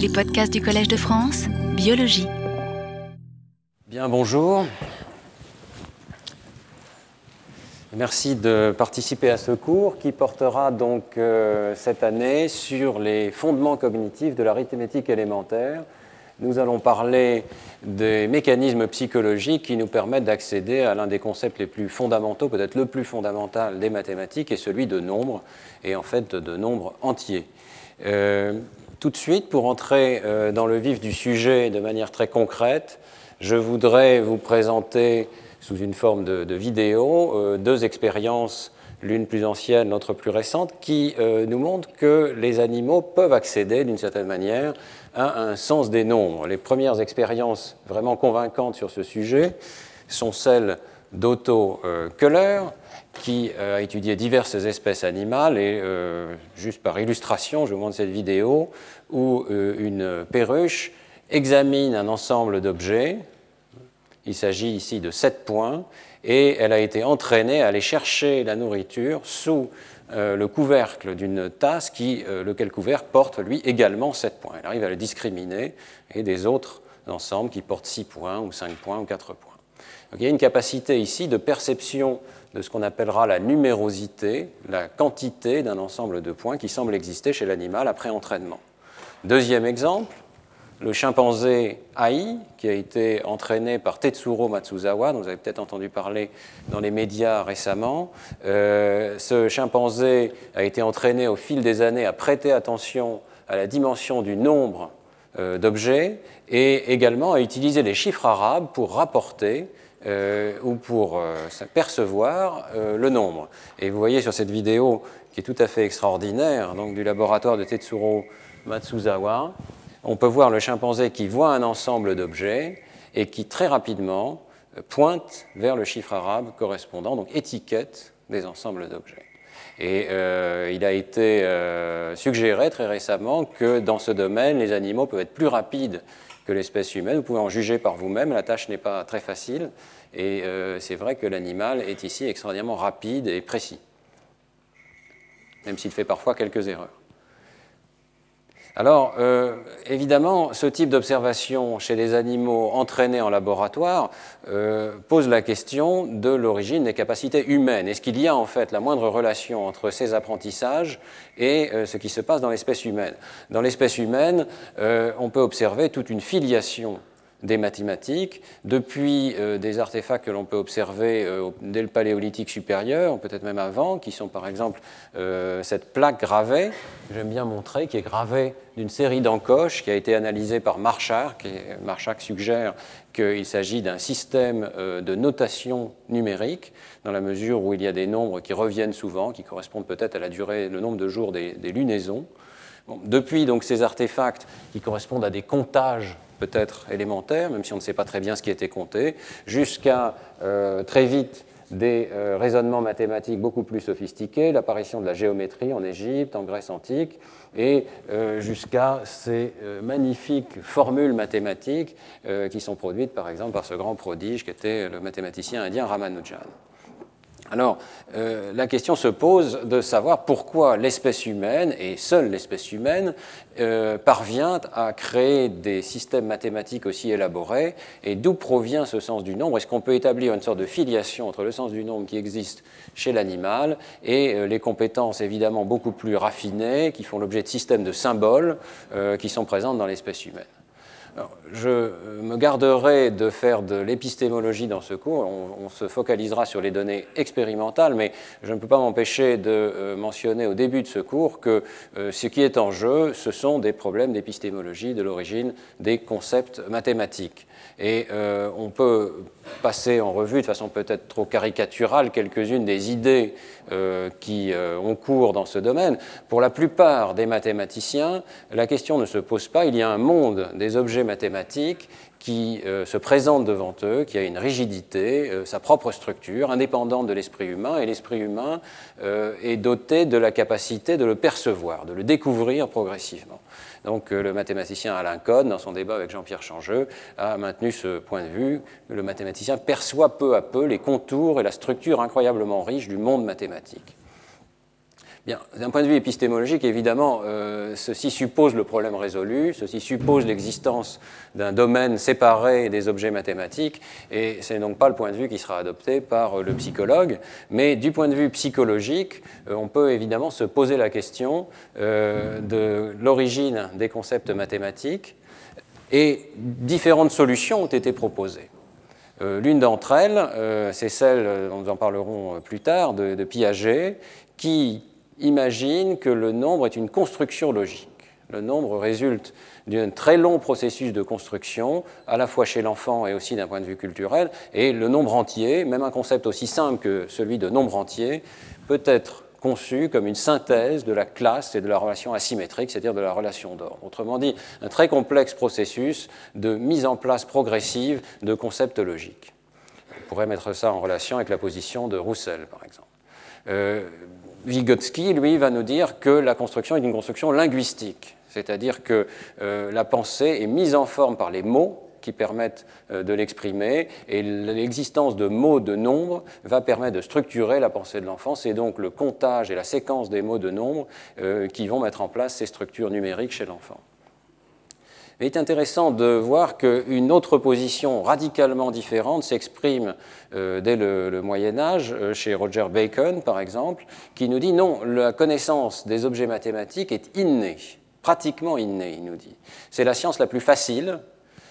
Les podcasts du Collège de France, biologie. Bien, bonjour. Merci de participer à ce cours qui portera donc euh, cette année sur les fondements cognitifs de l'arithmétique élémentaire. Nous allons parler des mécanismes psychologiques qui nous permettent d'accéder à l'un des concepts les plus fondamentaux, peut-être le plus fondamental des mathématiques, et celui de nombre, et en fait de nombre entier. Euh, tout de suite, pour entrer euh, dans le vif du sujet de manière très concrète, je voudrais vous présenter sous une forme de, vidéo euh, deux expériences, l'une plus ancienne, l'autre plus récente, qui euh, nous montrent que les animaux peuvent accéder d'une certaine manière à un sens des nombres. Les premières expériences vraiment convaincantes sur ce sujet sont celles d'Otto Köhler, qui a étudié diverses espèces animales et juste par illustration, je vous montre cette vidéo où une perruche examine un ensemble d'objets il s'agit ici de 7 points et elle a été entraînée à aller chercher la nourriture sous euh, le couvercle d'une tasse qui, euh, lequel couvercle porte lui également 7 points. Elle arrive à le discriminer et des autres ensembles qui portent 6 points ou 5 points ou 4 points. il y a une capacité ici de perception de ce qu'on appellera la numérosité, la quantité d'un ensemble de points qui semble exister chez l'animal après entraînement. Deuxième exemple, le chimpanzé Ai, qui a été entraîné par Tetsuro Matsuzawa, dont vous avez peut-être entendu parler dans les médias récemment. Euh, ce chimpanzé a été entraîné au fil des années à prêter attention à la dimension du nombre euh, d'objets et également à utiliser les chiffres arabes pour rapporter euh, ou pour percevoir le nombre. Et vous voyez sur cette vidéo qui est tout à fait extraordinaire, donc du laboratoire de Tetsuro Matsuzawa, on peut voir le chimpanzé qui voit un ensemble d'objets et qui très rapidement pointe vers le chiffre arabe correspondant, donc étiquette des ensembles d'objets. Et euh, il a été euh, suggéré très récemment que dans ce domaine, les animaux peuvent être plus rapides que l'espèce humaine. Vous pouvez en juger par vous-même, la tâche n'est pas très facile. Et euh, c'est vrai que l'animal est ici extraordinairement rapide et précis, même s'il fait parfois quelques erreurs. Alors, euh, évidemment, ce type d'observation chez les animaux entraînés en laboratoire euh, pose la question de l'origine des capacités humaines. Est-ce qu'il y a en fait la moindre relation entre ces apprentissages et euh, ce qui se passe dans l'espèce humaine? Dans l'espèce humaine, on peut observer toute une filiation des mathématiques, depuis euh, des artefacts que l'on peut observer euh, dès le paléolithique supérieur, peut-être même avant, qui sont par exemple euh, cette plaque gravée, j'aime bien montrer, qui est gravée d'une série d'encoches, qui a été analysée par Marchak, et suggère qu'il s'agit d'un système de notation numérique, dans la mesure où il y a des nombres qui reviennent souvent, qui correspondent peut-être à la durée, le nombre de jours des, lunaisons. depuis donc ces artefacts qui correspondent à des comptages peut-être élémentaire, même si on ne sait pas très bien ce qui était compté, jusqu'à euh, très vite des euh, raisonnements mathématiques beaucoup plus sophistiqués, l'apparition de la géométrie en Égypte, en Grèce antique, et euh, jusqu'à ces magnifiques formules mathématiques qui sont produites par exemple par ce grand prodige qui était le mathématicien indien Ramanujan. Alors, euh, la question se pose de savoir pourquoi l'espèce humaine, et seule l'espèce humaine, euh, parvient à créer des systèmes mathématiques aussi élaborés, et d'où provient ce sens du nombre? Est-ce qu'on peut établir une sorte de filiation entre le sens du nombre qui existe chez l'animal et euh, les compétences évidemment beaucoup plus raffinées qui font l'objet de systèmes de symboles qui sont présentes dans l'espèce humaine? Je me garderai de faire de l'épistémologie dans ce cours. On, se focalisera sur les données expérimentales, mais je ne peux pas m'empêcher de euh, mentionner au début de ce cours que euh, ce qui est en jeu, ce sont des problèmes d'épistémologie de l'origine des concepts mathématiques. Et euh, on peut passer en revue de façon peut-être trop caricaturale quelques-unes des idées euh, qui euh, ont cours dans ce domaine. Pour la plupart des mathématiciens, la question ne se pose pas. Il y a un monde des objets mathématiques qui se présente devant eux, qui a une rigidité, sa propre structure, indépendante de l'esprit humain, et l'esprit humain est doté de la capacité de le percevoir, de le découvrir progressivement. Donc euh, le mathématicien Alain Cohn, dans son débat avec Jean-Pierre Changeux, a maintenu ce point de vue. Le mathématicien perçoit peu à peu les contours et la structure incroyablement riche du monde mathématique. D'un point de vue épistémologique, évidemment, euh, ceci suppose le problème résolu, ceci suppose l'existence d'un domaine séparé des objets mathématiques, et ce n'est donc pas le point de vue qui sera adopté par le psychologue, mais du point de vue psychologique, euh, on peut évidemment se poser la question euh, de l'origine des concepts mathématiques, et différentes solutions ont été proposées. L'une d'entre elles, c'est celle, nous en parlerons plus tard, de Piaget, qui imagine que le nombre est une construction logique. Le nombre résulte d'un très long processus de construction, à la fois chez l'enfant et aussi d'un point de vue culturel, et le nombre entier, même un concept aussi simple que celui de nombre entier, peut être conçu comme une synthèse de la classe et de la relation asymétrique, c'est-à-dire de la relation d'ordre. Autrement dit, un très complexe processus de mise en place progressive de concepts logiques. On pourrait mettre ça en relation avec la position de Roussel, par exemple. Euh, Vygotsky, lui, va nous dire que la construction est une construction linguistique, c'est-à-dire que euh, la pensée est mise en forme par les mots qui permettent euh, de l'exprimer, et l'existence de mots de nombre va permettre de structurer la pensée de l'enfant. C'est donc le comptage et la séquence des mots de nombre euh, qui vont mettre en place ces structures numériques chez l'enfant. Il est intéressant de voir qu'une autre position radicalement différente s'exprime euh, dès le, Moyen Âge, euh, chez Roger Bacon par exemple, qui nous dit non, la connaissance des objets mathématiques est innée, pratiquement innée, il nous dit. C'est la science la plus facile,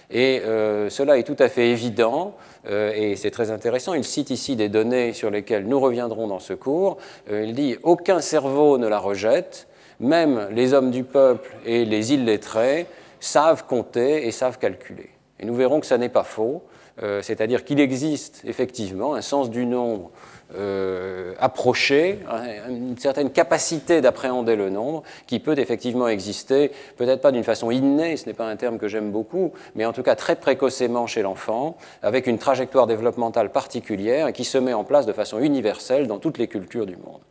et euh, cela est tout à fait évident, et c'est très intéressant. Il cite ici des données sur lesquelles nous reviendrons dans ce cours. il dit Aucun cerveau ne la rejette, même les hommes du peuple et les illettrés savent compter et savent calculer. Et nous verrons que ça n'est pas faux, euh, c'est-à-dire qu'il existe effectivement un sens du nombre euh, approché, une certaine capacité d'appréhender le nombre qui peut effectivement exister, peut-être pas d'une façon innée, ce n'est pas un terme que j'aime beaucoup, mais en tout cas très précocement chez l'enfant, avec une trajectoire développementale particulière et qui se met en place de façon universelle dans toutes les cultures du monde.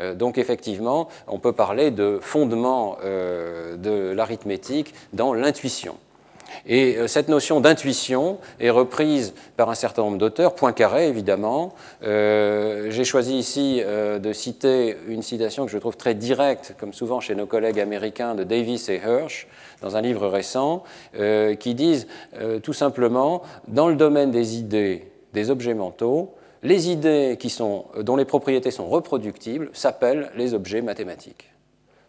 Euh, donc effectivement, on peut parler de fondement de l'arithmétique dans l'intuition. Et euh, cette notion d'intuition est reprise par un certain nombre d'auteurs, Poincaré évidemment. J'ai choisi ici de citer une citation que je trouve très directe, comme souvent chez nos collègues américains, de Davis et Hirsch, dans un livre récent, qui disent tout simplement, dans le domaine des idées, des objets mentaux, les idées dont les propriétés sont reproductibles s'appellent les objets mathématiques.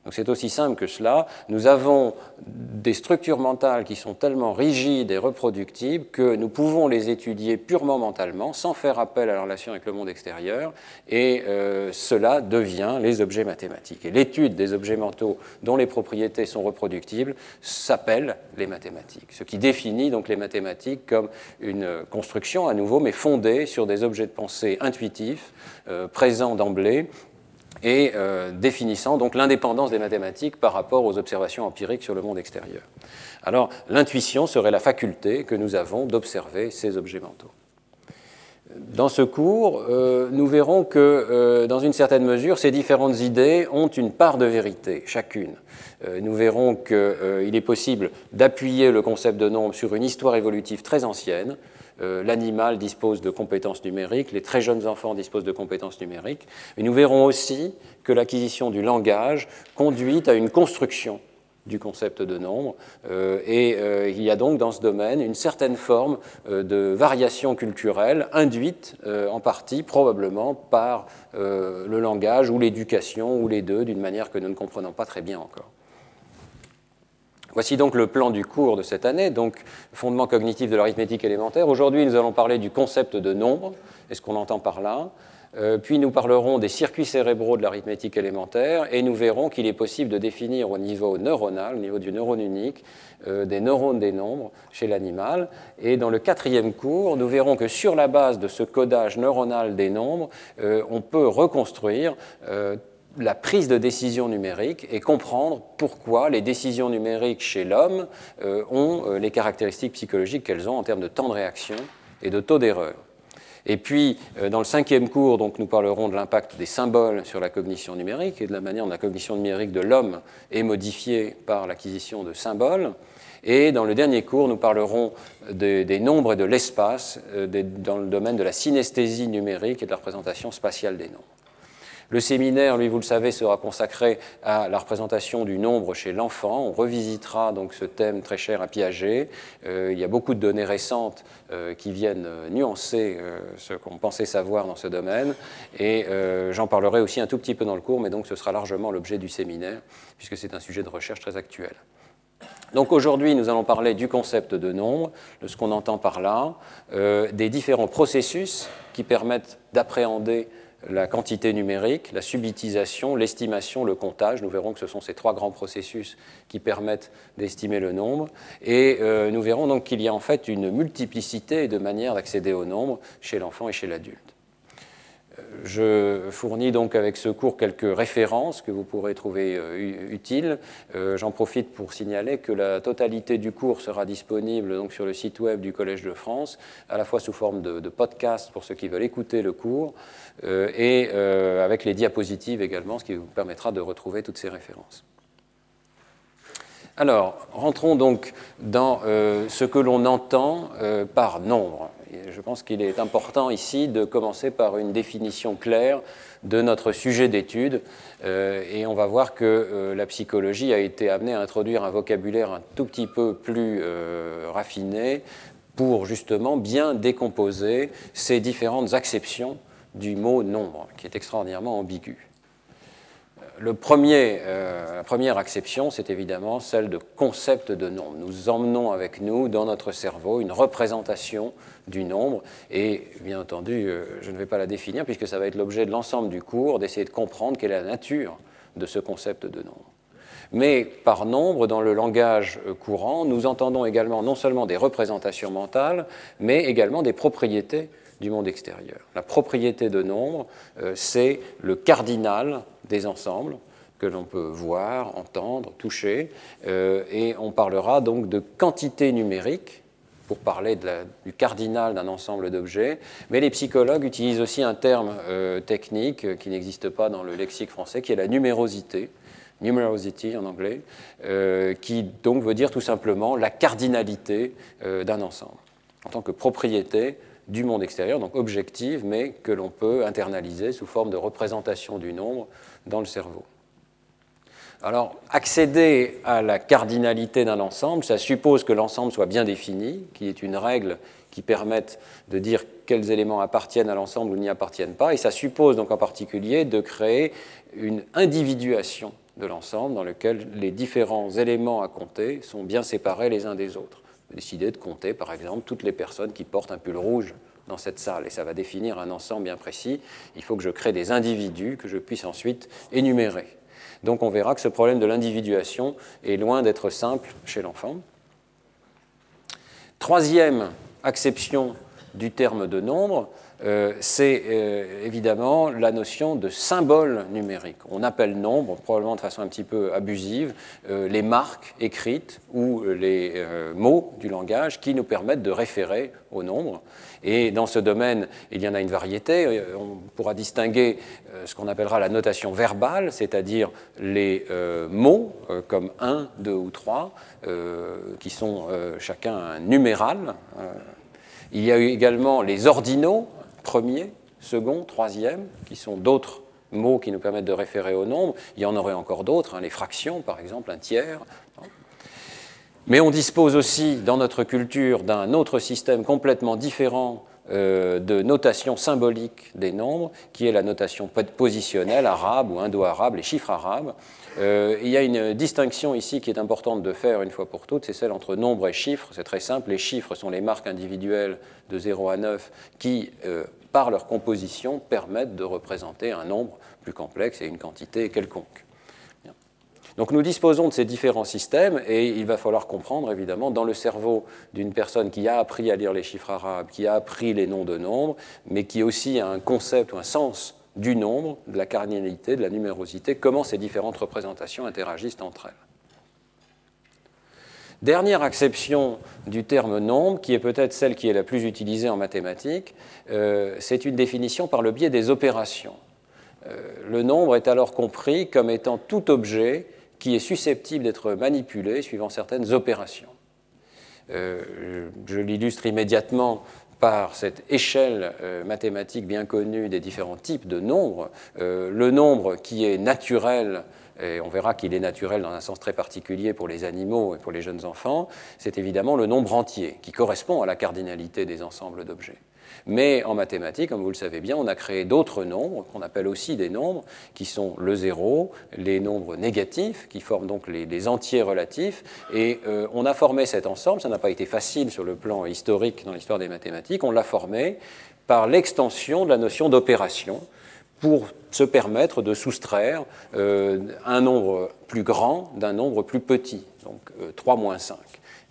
Donc c'est aussi simple que cela. Nous avons des structures mentales qui sont tellement rigides et reproductibles que nous pouvons les étudier purement mentalement, sans faire appel à la relation avec le monde extérieur, et euh, cela devient les objets mathématiques. Et l'étude des objets mentaux dont les propriétés sont reproductibles s'appelle les mathématiques, ce qui définit donc les mathématiques comme une construction à nouveau, mais fondée sur des objets de pensée intuitifs, euh, présents d'emblée, et euh, définissant donc l'indépendance des mathématiques par rapport aux observations empiriques sur le monde extérieur. Alors l'intuition serait la faculté que nous avons d'observer ces objets mentaux. Dans ce cours, euh, nous verrons que, euh, dans une certaine mesure, ces différentes idées ont une part de vérité, chacune. nous verrons qu'il est possible d'appuyer le concept de nombre sur une histoire évolutive très ancienne, l'animal dispose de compétences numériques, les très jeunes enfants disposent de compétences numériques. Mais nous verrons aussi que l'acquisition du langage conduit à une construction du concept de nombre. Euh, et euh, il y a donc dans ce domaine une certaine forme de variation culturelle induite en partie probablement par le langage ou l'éducation ou les deux d'une manière que nous ne comprenons pas très bien encore. Voici donc le plan du cours de cette année, donc fondement cognitif de l'arithmétique élémentaire. Aujourd'hui, nous allons parler du concept de nombre et ce qu'on entend par là. Euh, puis nous parlerons des circuits cérébraux de l'arithmétique élémentaire et nous verrons qu'il est possible de définir au niveau neuronal, au niveau du neurone unique, euh, des neurones des nombres chez l'animal. Et dans le quatrième cours, nous verrons que sur la base de ce codage neuronal des nombres, euh, on peut reconstruire la prise de décision numérique et comprendre pourquoi les décisions numériques chez l'homme euh, ont euh, les caractéristiques psychologiques qu'elles ont en termes de temps de réaction et de taux d'erreur. Et puis, euh, dans le cinquième cours, donc, nous parlerons de l'impact des symboles sur la cognition numérique et de la manière dont la cognition numérique de l'homme est modifiée par l'acquisition de symboles. Et dans le dernier cours, nous parlerons des, nombres et de l'espace dans le domaine de la synesthésie numérique et de la représentation spatiale des nombres. Le séminaire, lui, vous le savez, sera consacré à la représentation du nombre chez l'enfant. On revisitera donc ce thème très cher à Piaget. Euh, il y a beaucoup de données récentes euh, qui viennent euh, nuancer ce qu'on pensait savoir dans ce domaine. Et j'en parlerai aussi un tout petit peu dans le cours, mais donc ce sera largement l'objet du séminaire, puisque c'est un sujet de recherche très actuel. Donc aujourd'hui, nous allons parler du concept de nombre, de ce qu'on entend par là, des différents processus qui permettent d'appréhender la quantité numérique, la subitisation, l'estimation, le comptage. Nous verrons que ce sont ces trois grands processus qui permettent d'estimer le nombre. Et euh, nous verrons donc qu'il y a en fait une multiplicité de manières d'accéder au nombre chez l'enfant et chez l'adulte. Je fournis donc avec ce cours quelques références que vous pourrez trouver euh, utiles. Euh, j'en profite pour signaler que la totalité du cours sera disponible donc sur le site web du Collège de France, à la fois sous forme de, podcast pour ceux qui veulent écouter le cours euh, et avec les diapositives également, ce qui vous permettra de retrouver toutes ces références. Alors, rentrons donc dans ce que l'on entend par nombre je pense qu'il est important ici de commencer par une définition claire de notre sujet d'étude. Euh, et on va voir que euh, la psychologie a été amenée à introduire un vocabulaire un tout petit peu plus euh, raffiné pour justement bien décomposer ces différentes acceptions du mot nombre, qui est extraordinairement ambigu. Le premier, la première acception, c'est évidemment celle de concept de nombre. Nous emmenons avec nous dans notre cerveau une représentation du nombre. Et bien entendu, euh, je ne vais pas la définir puisque ça va être l'objet de l'ensemble du cours, d'essayer de comprendre quelle est la nature de ce concept de nombre. Mais par nombre, dans le langage euh, courant, nous entendons également non seulement des représentations mentales, mais également des propriétés du monde extérieur. La propriété de nombre, euh, c'est le cardinal des ensembles que l'on peut voir, entendre, toucher, et on parlera donc de quantité numérique pour parler du cardinal d'un ensemble d'objets, mais les psychologues utilisent aussi un terme euh, technique euh, qui n'existe pas dans le lexique français, qui est la numérosité, numerosity en anglais, euh, qui donc veut dire tout simplement la cardinalité d'un ensemble, en tant que propriété du monde extérieur, donc objective, mais que l'on peut internaliser sous forme de représentation du nombre dans le cerveau. Alors, accéder à la cardinalité d'un ensemble, ça suppose que l'ensemble soit bien défini, qu'il y ait une règle qui permette de dire quels éléments appartiennent à l'ensemble ou n'y appartiennent pas, et ça suppose donc en particulier de créer une individuation de l'ensemble dans lequel les différents éléments à compter sont bien séparés les uns des autres. Décider de compter, par exemple, toutes les personnes qui portent un pull rouge dans cette salle, et ça va définir un ensemble bien précis. Il faut que je crée des individus que je puisse ensuite énumérer. Donc on verra que ce problème de l'individuation est loin d'être simple chez l'enfant. Troisième acception du terme de nombre, c'est euh, évidemment la notion de symbole numérique. On appelle nombre, probablement de façon un petit peu abusive, euh, les marques écrites ou les mots du langage qui nous permettent de référer au nombre. Et dans ce domaine, il y en a une variété. On pourra distinguer ce qu'on appellera la notation verbale, c'est-à-dire les mots comme 1, 2 ou 3, qui sont chacun un numéral. Il y a également les ordinaux, premier, second, troisième, qui sont d'autres mots qui nous permettent de référer au nombre. Il y en aurait encore d'autres, hein, les fractions par exemple, un tiers. Mais on dispose aussi dans notre culture d'un autre système complètement différent euh, de notation symbolique des nombres, qui est la notation positionnelle arabe ou indo-arabe, les chiffres arabes. Euh, il y a une distinction ici qui est importante de faire une fois pour toutes, c'est celle entre nombre et chiffres. C'est très simple, les chiffres sont les marques individuelles de 0 à 9 qui, euh, par leur composition, permettent de représenter un nombre plus complexe et une quantité quelconque. Donc nous disposons de ces différents systèmes et il va falloir comprendre évidemment dans le cerveau d'une personne qui a appris à lire les chiffres arabes, qui a appris les noms de nombres, mais qui aussi a un concept ou un sens du nombre, de la cardinalité, de la numérosité, comment ces différentes représentations interagissent entre elles. Dernière acception du terme nombre, qui est peut-être celle qui est la plus utilisée en mathématiques, euh, c'est une définition par le biais des opérations. Euh, le nombre est alors compris comme étant tout objet qui est susceptible d'être manipulé suivant certaines opérations. Euh, je l'illustre immédiatement par cette échelle euh, mathématique bien connue des différents types de nombres, euh, le nombre qui est naturel, et on verra qu'il est naturel dans un sens très particulier pour les animaux et pour les jeunes enfants, c'est évidemment le nombre entier, qui correspond à la cardinalité des ensembles d'objets. Mais en mathématiques, comme vous le savez bien, on a créé d'autres nombres, qu'on appelle aussi des nombres, qui sont le zéro, les nombres négatifs, qui forment donc les, entiers relatifs. Et euh, on a formé cet ensemble, ça n'a pas été facile sur le plan historique dans l'histoire des mathématiques, on l'a formé par l'extension de la notion d'opération pour se permettre de soustraire euh, un nombre plus grand d'un nombre plus petit, donc 3 euh, moins 5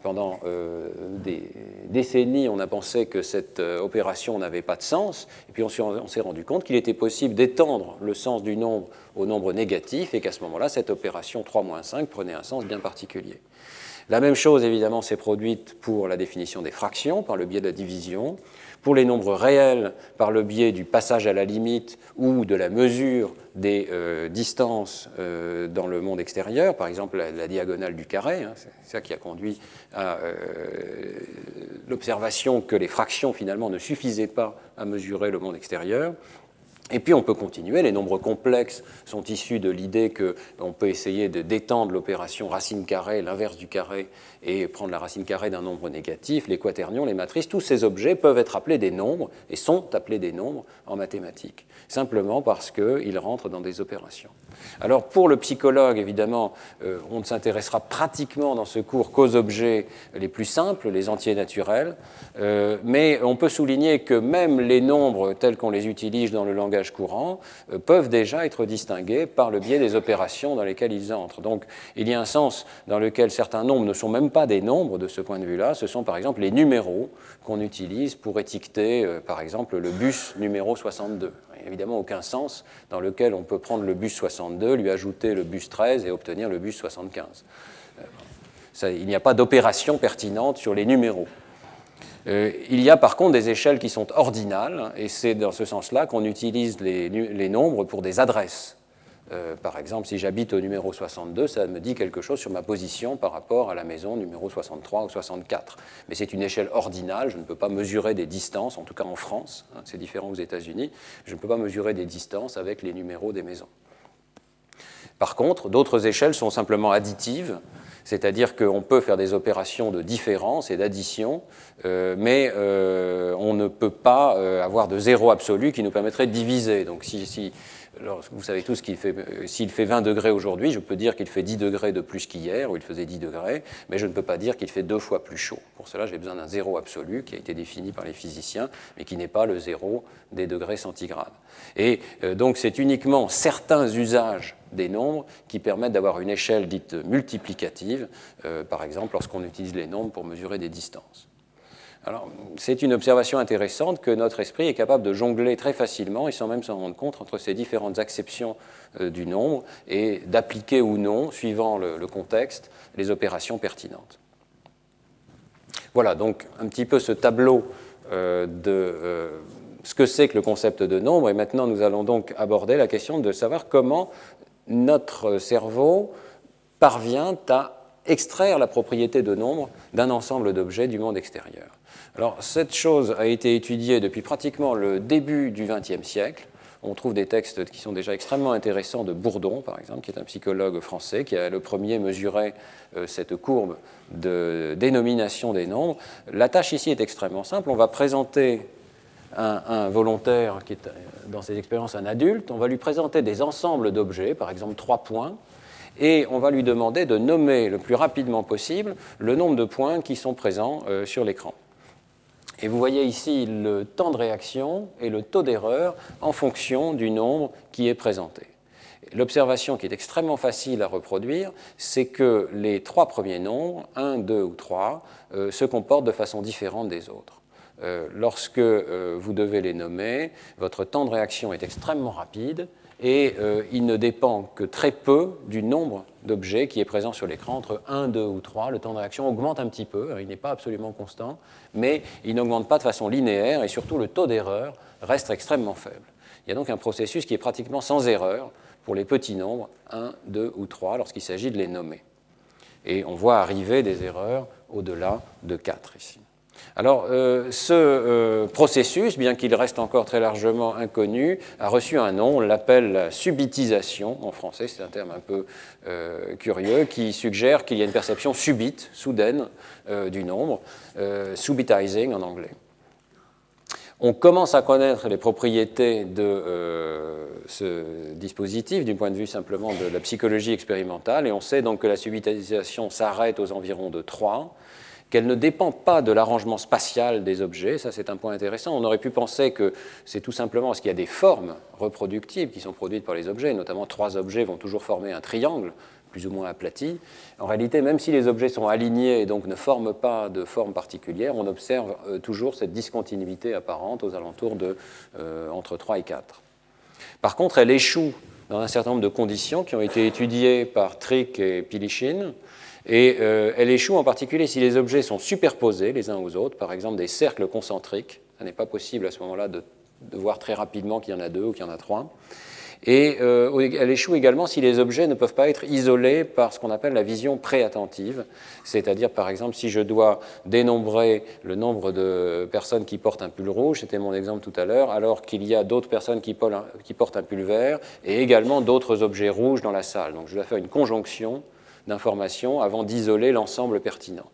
pendant euh, des décennies, on a pensé que cette euh, opération n'avait pas de sens, et puis on, s'est rendu compte qu'il était possible d'étendre le sens du nombre au nombre négatif, et qu'à ce moment-là, cette opération 3-5 prenait un sens bien particulier. La même chose, évidemment, s'est produite pour la définition des fractions par le biais de la division, pour les nombres réels par le biais du passage à la limite ou de la mesure des euh, distances euh, dans le monde extérieur, par exemple la, diagonale du carré, hein, c'est ça qui a conduit à euh, l'observation que les fractions finalement ne suffisaient pas à mesurer le monde extérieur. Et puis on peut continuer, les nombres complexes sont issus de l'idée qu'on peut essayer de d'étendre l'opération racine carrée, l'inverse du carré, et prendre la racine carrée d'un nombre négatif, les quaternions, les matrices, tous ces objets peuvent être appelés des nombres et sont appelés des nombres en mathématiques, simplement parce qu'ils rentrent dans des opérations. Alors pour le psychologue, évidemment, euh, on ne s'intéressera pratiquement dans ce cours qu'aux objets les plus simples, les entiers naturels, euh, mais on peut souligner que même les nombres tels qu'on les utilise dans le langage courant euh, peuvent déjà être distingués par le biais des opérations dans lesquelles ils entrent. Donc il y a un sens dans lequel certains nombres ne sont même pas des nombres de ce point de vue-là, ce sont par exemple les numéros qu'on utilise pour étiqueter, par exemple, le bus numéro 62 évidemment aucun sens dans lequel on peut prendre le bus 62, lui ajouter le bus 13 et obtenir le bus 75. Euh, il n'y a pas d'opération pertinente sur les numéros. Euh, il y a par contre des échelles qui sont ordinales, et c'est dans ce sens-là qu'on utilise les, nombres pour des adresses. Euh, par exemple, si j'habite au numéro 62, ça me dit quelque chose sur ma position par rapport à la maison numéro 63 ou 64. Mais c'est une échelle ordinale, je ne peux pas mesurer des distances, en tout cas en France, hein, c'est différent aux États-Unis, je ne peux pas mesurer des distances avec les numéros des maisons. Par contre, d'autres échelles sont simplement additives, c'est-à-dire qu'on peut faire des opérations de différence et d'addition, euh, mais euh, on ne peut pas avoir de zéro absolu qui nous permettrait de diviser. Donc si, si vous savez tous qu'il fait, euh, s'il fait 20 degrés aujourd'hui, je peux dire qu'il fait 10 degrés de plus qu'hier, où il faisait 10 degrés, mais je ne peux pas dire qu'il fait deux fois plus chaud. Pour cela, j'ai besoin d'un zéro absolu qui a été défini par les physiciens, mais qui n'est pas le zéro des degrés centigrades. Et euh, donc, c'est uniquement certains usages des nombres qui permettent d'avoir une échelle dite multiplicative, euh, par exemple lorsqu'on utilise les nombres pour mesurer des distances. C'est une observation intéressante que notre esprit est capable de jongler très facilement et sans même s'en rendre compte entre ces différentes acceptions euh, du nombre et d'appliquer ou non, suivant le, contexte, les opérations pertinentes. Voilà donc un petit peu ce tableau euh, de euh, ce que c'est que le concept de nombre et maintenant nous allons donc aborder la question de savoir comment notre cerveau parvient à extraire la propriété de nombre d'un ensemble d'objets du monde extérieur. Alors, cette chose a été étudiée depuis pratiquement le début du XXe siècle. On trouve des textes qui sont déjà extrêmement intéressants de Bourdon, par exemple, qui est un psychologue français, qui a le premier mesuré euh, cette courbe de dénomination des nombres. La tâche ici est extrêmement simple. On va présenter un, un, volontaire qui est euh, dans ses expériences un adulte, on va lui présenter des ensembles d'objets, par exemple trois points, et on va lui demander de nommer le plus rapidement possible le nombre de points qui sont présents euh, sur l'écran. Et vous voyez ici le temps de réaction et le taux d'erreur en fonction du nombre qui est présenté. L'observation qui est extrêmement facile à reproduire, c'est que les trois premiers nombres, 1, 2 ou 3, euh, se comportent de façon différente des autres. Euh, lorsque euh, vous devez les nommer, votre temps de réaction est extrêmement rapide et il ne dépend que très peu du nombre d'objets qui est présent sur l'écran, entre 1, 2 ou 3. Le temps de réaction augmente un petit peu, il n'est pas absolument constant, mais il n'augmente pas de façon linéaire et surtout le taux d'erreur reste extrêmement faible. Il y a donc un processus qui est pratiquement sans erreur pour les petits nombres, 1, 2 ou 3, lorsqu'il s'agit de les nommer. Et on voit arriver des erreurs au-delà de 4 ici. Alors, euh, ce euh, processus, bien qu'il reste encore très largement inconnu, a reçu un nom, on l'appelle la subitisation, en français c'est un terme un peu euh, curieux, qui suggère qu'il y a une perception subite, soudaine, du nombre, subitizing en anglais. On commence à connaître les propriétés de ce dispositif du point de vue simplement de la psychologie expérimentale, et on sait donc que la subitisation s'arrête aux environs de 3 qu'elle ne dépend pas de l'arrangement spatial des objets. Ça, c'est un point intéressant. On aurait pu penser que c'est tout simplement parce qu'il y a des formes reproductibles qui sont produites par les objets, notamment trois objets vont toujours former un triangle plus ou moins aplati. En réalité, même si les objets sont alignés et donc ne forment pas de forme particulière, on observe euh, toujours cette discontinuité apparente aux alentours de euh, entre 3 et 4. Par contre, elle échoue dans un certain nombre de conditions qui ont été étudiées par Trick et Pilichin, et euh, elle échoue en particulier si les objets sont superposés les uns aux autres, par exemple des cercles concentriques. Ce n'est pas possible à ce moment-là de, voir très rapidement qu'il y en a deux ou qu'il y en a trois. Et euh, elle échoue également si les objets ne peuvent pas être isolés par ce qu'on appelle la vision préattentive, c'est-à-dire par exemple si je dois dénombrer le nombre de personnes qui portent un pull rouge, c'était mon exemple tout à l'heure, alors qu'il y a d'autres personnes qui portent un pull vert et également d'autres objets rouges dans la salle. Donc je dois faire une conjonction d'informations avant d'isoler l'ensemble pertinent.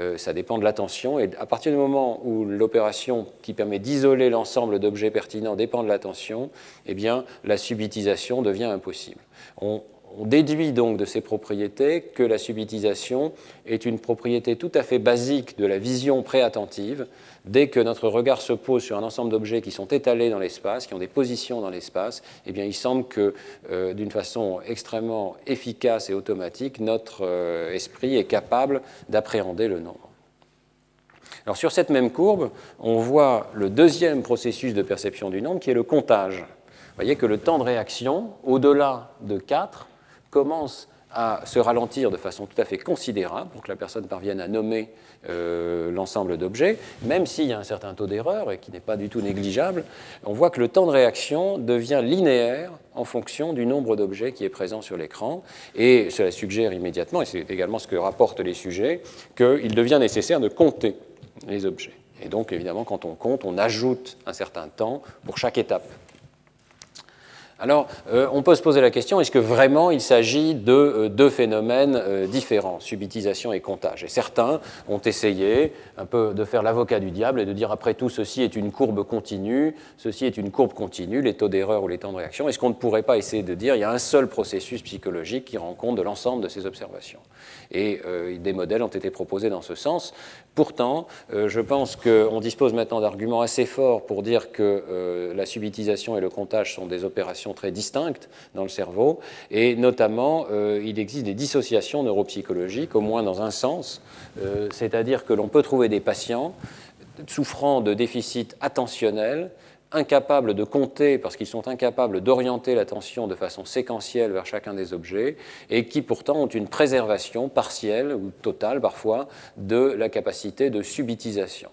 Euh, ça dépend de l'attention, et à partir du moment où l'opération qui permet d'isoler l'ensemble d'objets pertinents dépend de l'attention, eh bien, la subitisation devient impossible. On, on déduit donc de ces propriétés que la subitisation est une propriété tout à fait basique de la vision préattentive. Dès que notre regard se pose sur un ensemble d'objets qui sont étalés dans l'espace, qui ont des positions dans l'espace, eh bien, il semble que, euh, d'une façon extrêmement efficace et automatique, notre euh, esprit est capable d'appréhender le nombre. Sur cette même courbe, on voit le deuxième processus de perception du nombre, qui est le comptage. Vous voyez que le temps de réaction, au-delà de 4, commence à se ralentir de façon tout à fait considérable pour que la personne parvienne à nommer euh, l'ensemble d'objets, même s'il y a un certain taux d'erreur et qui n'est pas du tout négligeable, on voit que le temps de réaction devient linéaire en fonction du nombre d'objets qui est présent sur l'écran. Et cela suggère immédiatement, et c'est également ce que rapportent les sujets, qu'il devient nécessaire de compter les objets. Et donc, évidemment, quand on compte, on ajoute un certain temps pour chaque étape. Alors, euh, on peut se poser la question, est-ce que vraiment il s'agit de euh, deux phénomènes euh, différents, subitisation et comptage? Et certains ont essayé un peu de faire l'avocat du diable et de dire, après tout, ceci est une courbe continue, ceci est une courbe continue, les taux d'erreur ou les temps de réaction. Est-ce qu'on ne pourrait pas essayer de dire, il y a un seul processus psychologique qui rend compte de l'ensemble de ces observations? Et des modèles ont été proposés dans ce sens. Pourtant, je pense qu'on dispose maintenant d'arguments assez forts pour dire que la subitisation et le comptage sont des opérations très distinctes dans le cerveau, et notamment euh, il existe des dissociations neuropsychologiques, au moins dans un sens, euh, c'est-à-dire que l'on peut trouver des patients souffrant de déficits attentionnels, incapables de compter parce qu'ils sont incapables d'orienter l'attention de façon séquentielle vers chacun des objets et qui pourtant ont une préservation partielle ou totale parfois de la capacité de subitisation.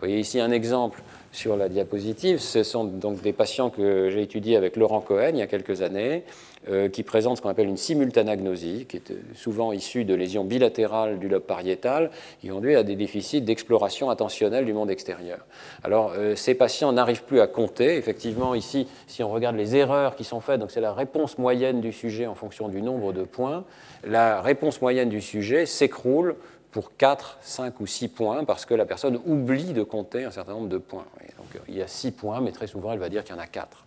Vous voyez ici un exemple sur la diapositive. Ce sont donc des patients que j'ai étudiés avec Laurent Cohen il y a quelques années, euh, qui présentent ce qu'on appelle une simultanagnosie, qui est souvent issue de lésions bilatérales du lobe pariétal, qui conduit à des déficits d'exploration attentionnelle du monde extérieur. Alors, euh, ces patients n'arrivent plus à compter. Effectivement, ici, si on regarde les erreurs qui sont faites, donc c'est la réponse moyenne du sujet en fonction du nombre de points, la réponse moyenne du sujet s'écroule pour 4, 5 ou 6 points parce que la personne oublie de compter un certain nombre de points. donc, il y a 6 points, mais très souvent, elle va dire qu'il y en a 4.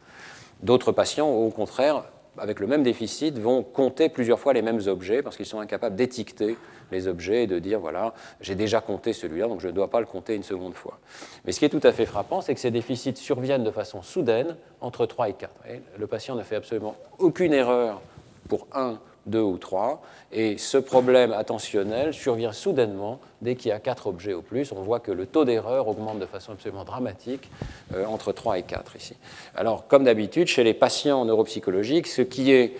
D'autres patients, au contraire, avec le même déficit, vont compter plusieurs fois les mêmes objets parce qu'ils sont incapables d'étiqueter les objets et de dire voilà, j'ai déjà compté celui-là, donc je ne dois pas le compter une seconde fois. Mais ce qui est tout à fait frappant, c'est que ces déficits surviennent de façon soudaine entre 3 et 4. le patient ne fait absolument aucune erreur pour un deux ou trois, et ce problème attentionnel survient soudainement dès qu'il y a quatre objets au plus. On voit que le taux d'erreur augmente de façon absolument dramatique euh, entre 3 et 4 ici. Alors, comme d'habitude, chez les patients neuropsychologiques, ce qui est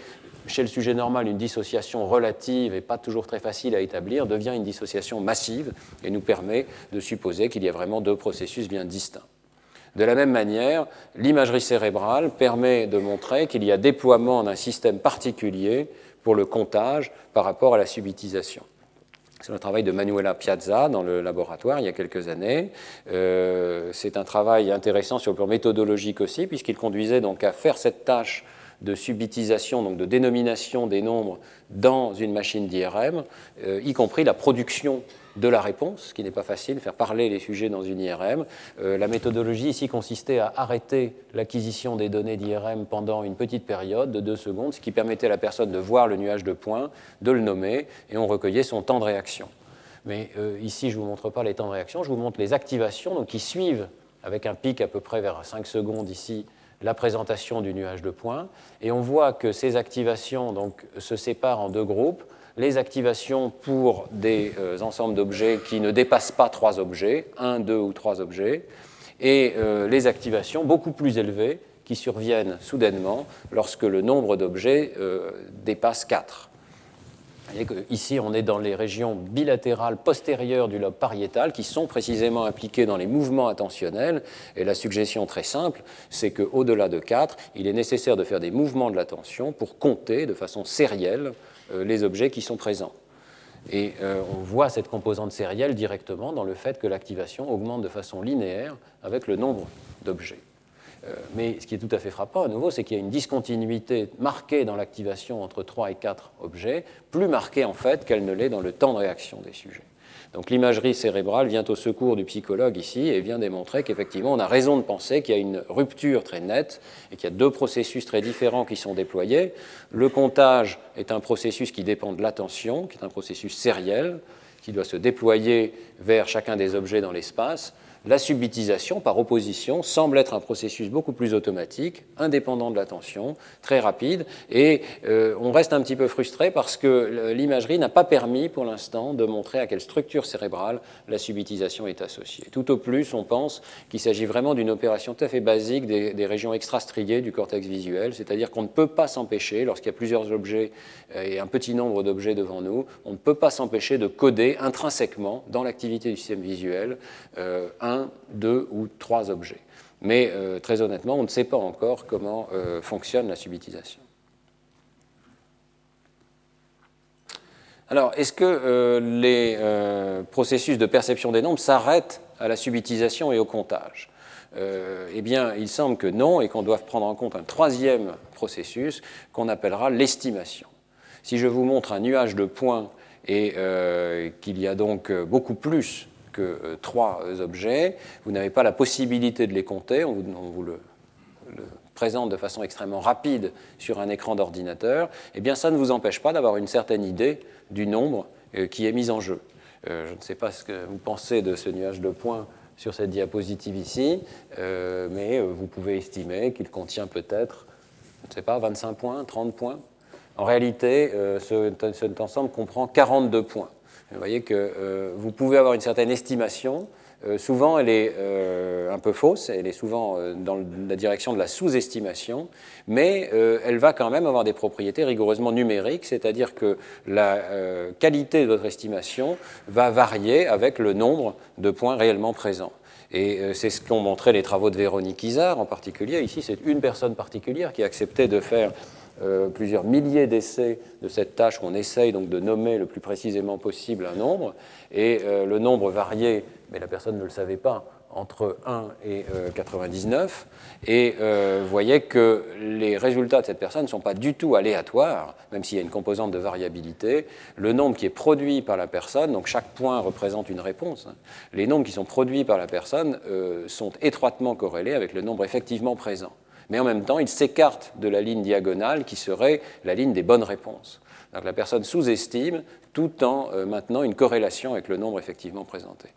chez le sujet normal une dissociation relative et pas toujours très facile à établir devient une dissociation massive et nous permet de supposer qu'il y a vraiment deux processus bien distincts. De la même manière, l'imagerie cérébrale permet de montrer qu'il y a déploiement d'un système particulier pour le comptage par rapport à la subitisation. C'est le travail de Manuela Piazza dans le laboratoire il y a quelques années. Euh, c'est un travail intéressant sur le plan méthodologique aussi, puisqu'il conduisait donc à faire cette tâche de subitisation, donc de dénomination des nombres dans une machine d'IRM, euh, y compris la production de la réponse, ce qui n'est pas facile, faire parler les sujets dans une IRM. Euh, la méthodologie ici consistait à arrêter l'acquisition des données d'IRM pendant une petite période de deux secondes, ce qui permettait à la personne de voir le nuage de points, de le nommer, et on recueillait son temps de réaction. Mais euh, ici, je ne vous montre pas les temps de réaction, je vous montre les activations donc, qui suivent, avec un pic à peu près vers 5 secondes ici, la présentation du nuage de points. Et on voit que ces activations donc, se séparent en deux groupes les activations pour des euh, ensembles d'objets qui ne dépassent pas trois objets, un, deux ou trois objets, et euh, les activations beaucoup plus élevées qui surviennent soudainement lorsque le nombre d'objets euh, dépasse 4. Ici, on est dans les régions bilatérales postérieures du lobe pariétal qui sont précisément impliquées dans les mouvements attentionnels. Et la suggestion très simple, c'est qu'au-delà de 4, il est nécessaire de faire des mouvements de l'attention pour compter de façon sérielle euh, les objets qui sont présents. Et euh, on voit cette composante sérielle directement dans le fait que l'activation augmente de façon linéaire avec le nombre d'objets. Euh, mais ce qui est tout à fait frappant à nouveau, c'est qu'il y a une discontinuité marquée dans l'activation entre 3 et 4 objets, plus marquée en fait qu'elle ne l'est dans le temps de réaction des sujets. Donc l'imagerie cérébrale vient au secours du psychologue ici et vient démontrer qu'effectivement on a raison de penser qu'il y a une rupture très nette et qu'il y a deux processus très différents qui sont déployés. Le comptage est un processus qui dépend de l'attention, qui est un processus sériel, qui doit se déployer vers chacun des objets dans l'espace, la subitisation, par opposition, semble être un processus beaucoup plus automatique, indépendant de l'attention, très rapide, et euh, on reste un petit peu frustré parce que l'imagerie n'a pas permis pour l'instant de montrer à quelle structure cérébrale la subitisation est associée. Tout au plus, on pense qu'il s'agit vraiment d'une opération tout à fait basique des, régions extrastriées du cortex visuel, c'est-à-dire qu'on ne peut pas s'empêcher, lorsqu'il y a plusieurs objets euh, et un petit nombre d'objets devant nous, on ne peut pas s'empêcher de coder intrinsèquement dans l'activité du système visuel euh, un, deux ou trois objets. Mais euh, très honnêtement, on ne sait pas encore comment euh, fonctionne la subitisation. Alors, est-ce que euh, les processus de perception des nombres s'arrêtent à la subitisation et au comptage? Eh bien, il semble que non et qu'on doive prendre en compte un troisième processus qu'on appellera l'estimation. Si je vous montre un nuage de points et qu'il y a donc beaucoup plus que euh, trois euh, objets, vous n'avez pas la possibilité de les compter, on vous, le, présente de façon extrêmement rapide sur un écran d'ordinateur, eh bien ça ne vous empêche pas d'avoir une certaine idée du nombre euh, qui est mis en jeu. je ne sais pas ce que vous pensez de ce nuage de points sur cette diapositive ici, mais vous pouvez estimer qu'il contient peut-être, je ne sais pas, 25 points, 30 points. En réalité, cet ensemble comprend 42 points. Vous voyez que euh, vous pouvez avoir une certaine estimation. Euh, souvent, elle est euh, un peu fausse, elle est souvent dans la direction de la sous-estimation, mais elle va quand même avoir des propriétés rigoureusement numériques, c'est-à-dire que la qualité de votre estimation va varier avec le nombre de points réellement présents. Et c'est ce qu'ont montré les travaux de Véronique Isard en particulier. Ici, c'est une personne particulière qui a accepté de faire euh, plusieurs milliers d'essais de cette tâche où on essaye donc de nommer le plus précisément possible un nombre, et euh, le nombre variait, mais la personne ne le savait pas, entre 1 et 99, euh, et vous voyez que les résultats de cette personne ne sont pas du tout aléatoires, même s'il y a une composante de variabilité. Le nombre qui est produit par la personne, donc chaque point représente une réponse, hein, les nombres qui sont produits par la personne sont étroitement corrélés avec le nombre effectivement présent mais en même temps, il s'écarte de la ligne diagonale qui serait la ligne des bonnes réponses. Donc la personne sous-estime tout en euh, maintenant une corrélation avec le nombre effectivement présenté.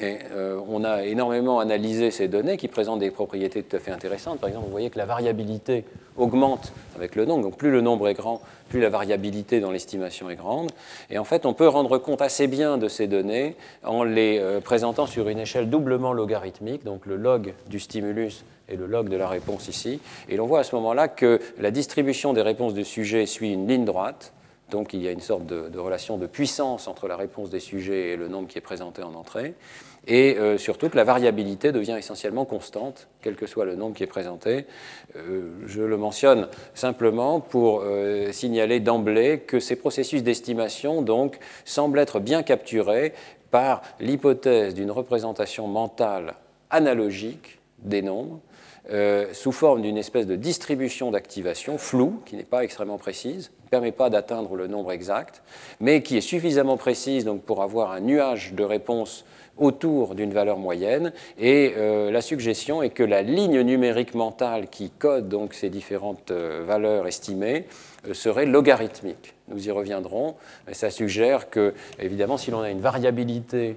Et euh, on a énormément analysé ces données qui présentent des propriétés tout à fait intéressantes. Par exemple, vous voyez que la variabilité augmente avec le nombre. Donc plus le nombre est grand, plus la variabilité dans l'estimation est grande. Et en fait, on peut rendre compte assez bien de ces données en les euh, présentant sur une échelle doublement logarithmique, donc le log du stimulus et le log de la réponse ici. Et l'on voit à ce moment-là que la distribution des réponses du sujet suit une ligne droite Donc il y a une sorte de, relation de puissance entre la réponse des sujets et le nombre qui est présenté en entrée. Et euh, surtout que la variabilité devient essentiellement constante, quel que soit le nombre qui est présenté. Euh, je le mentionne simplement pour euh, signaler d'emblée que ces processus d'estimation donc, semblent être bien capturés par l'hypothèse d'une représentation mentale analogique des nombres euh, sous forme d'une espèce de distribution d'activation floue, qui n'est pas extrêmement précise, ne permet pas d'atteindre le nombre exact, mais qui est suffisamment précise donc, pour avoir un nuage de réponses autour d'une valeur moyenne. Et euh, la suggestion est que la ligne numérique mentale qui code donc ces différentes euh, valeurs estimées serait logarithmique. Nous y reviendrons. Et ça suggère que, évidemment, si l'on a une variabilité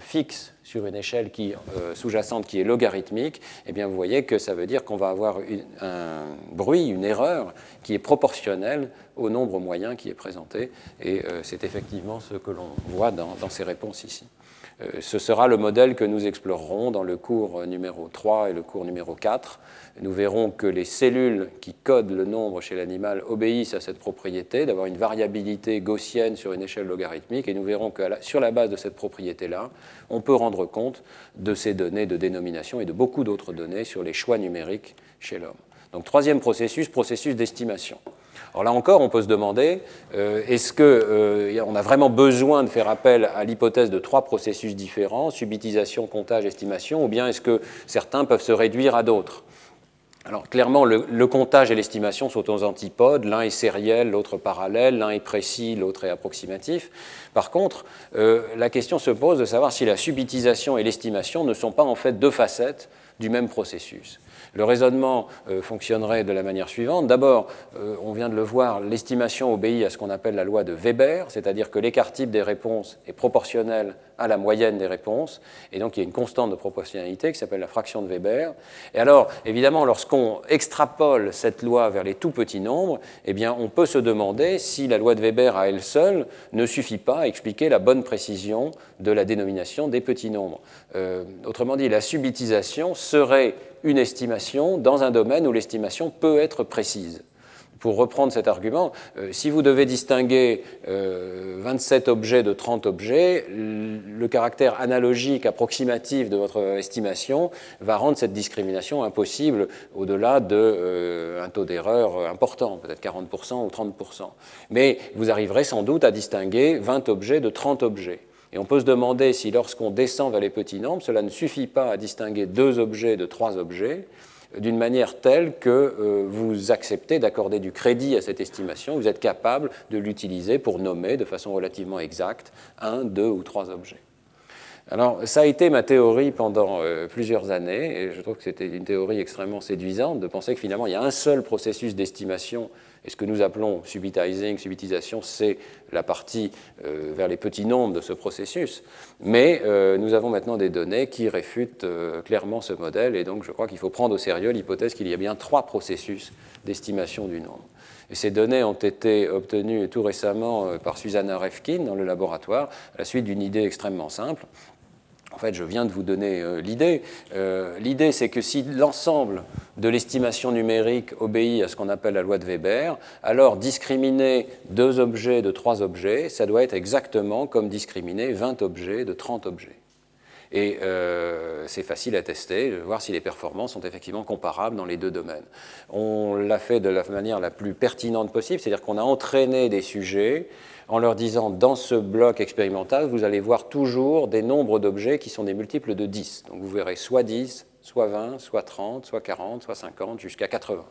fixe sur une échelle qui, euh, sous-jacente qui est logarithmique, eh bien vous voyez que ça veut dire qu'on va avoir un bruit, une erreur qui est proportionnelle au nombre moyen qui est présenté. Et euh, c'est effectivement ce que l'on voit dans, ces réponses ici. Euh, ce sera le modèle que nous explorerons dans le cours numéro 3 et le cours numéro 4. Nous verrons que les cellules qui codent le nombre chez l'animal obéissent à cette propriété d'avoir une variabilité gaussienne sur une échelle logarithmique et nous verrons que sur la base de cette propriété-là, on peut rendre compte de ces données de dénomination et de beaucoup d'autres données sur les choix numériques chez l'homme. Donc troisième processus, processus d'estimation. Alors là encore, on peut se demander, euh, est-ce qu'on euh, a vraiment besoin de faire appel à l'hypothèse de trois processus différents, subitisation, comptage, estimation, ou bien est-ce que certains peuvent se réduire à d'autres? Alors clairement, le, comptage et l'estimation sont aux antipodes, l'un est sériel, l'autre parallèle, l'un est précis, l'autre est approximatif. Par contre, euh, la question se pose de savoir si la subitisation et l'estimation ne sont pas en fait deux facettes du même processus. Le raisonnement euh, fonctionnerait de la manière suivante. D'abord, euh, on vient de le voir, l'estimation obéit à ce qu'on appelle la loi de Weber, c'est-à-dire que l'écart type des réponses est proportionnel à la moyenne des réponses, et donc il y a une constante de proportionnalité qui s'appelle la fraction de Weber. Et alors, évidemment, lorsqu'on extrapole cette loi vers les tout petits nombres, eh bien, on peut se demander si la loi de Weber à elle seule ne suffit pas à expliquer la bonne précision de la dénomination des petits nombres. Euh, autrement dit, la subitisation serait une estimation dans un domaine où l'estimation peut être précise. Pour reprendre cet argument, euh, si vous devez distinguer 27 euh, objets de 30 objets, le caractère analogique, approximatif de votre estimation va rendre cette discrimination impossible au-delà d'un taux d'erreur important, peut-être 40% ou 30%. Mais vous arriverez sans doute à distinguer 20 objets de 30 objets. On peut se demander si lorsqu'on descend vers les petits nombres, cela ne suffit pas à distinguer deux objets de trois objets d'une manière telle que euh, vous acceptez d'accorder du crédit à cette estimation, vous êtes capable de l'utiliser pour nommer de façon relativement exacte un, deux ou trois objets. Alors, ça a été ma théorie pendant euh, plusieurs années, et je trouve que c'était une théorie extrêmement séduisante de penser que finalement il y a un seul processus d'estimation et ce que nous appelons subitizing, subitisation, c'est la partie euh, vers les petits nombres de ce processus. Mais euh, nous avons maintenant des données qui réfutent euh, clairement ce modèle, et donc je crois qu'il faut prendre au sérieux l'hypothèse qu'il y a bien trois processus d'estimation du nombre. Et ces données ont été obtenues tout récemment par Susanna Refkin dans le laboratoire, à la suite d'une idée extrêmement simple. En fait, je viens de vous donner euh, l'idée. Euh, l'idée, c'est que si l'ensemble de l'estimation numérique obéit à ce qu'on appelle la loi de Weber, alors discriminer deux objets de trois objets, ça doit être exactement comme discriminer 20 objets de 30 objets. Et euh, c'est facile à tester, voir si les performances sont effectivement comparables dans les deux domaines. On l'a fait de la manière la plus pertinente possible, c'est-à-dire qu'on a entraîné des sujets en leur disant dans ce bloc expérimental, vous allez voir toujours des nombres d'objets qui sont des multiples de 10. Donc vous verrez soit 10, soit 20, soit 30, soit 40, soit 50, jusqu'à 80.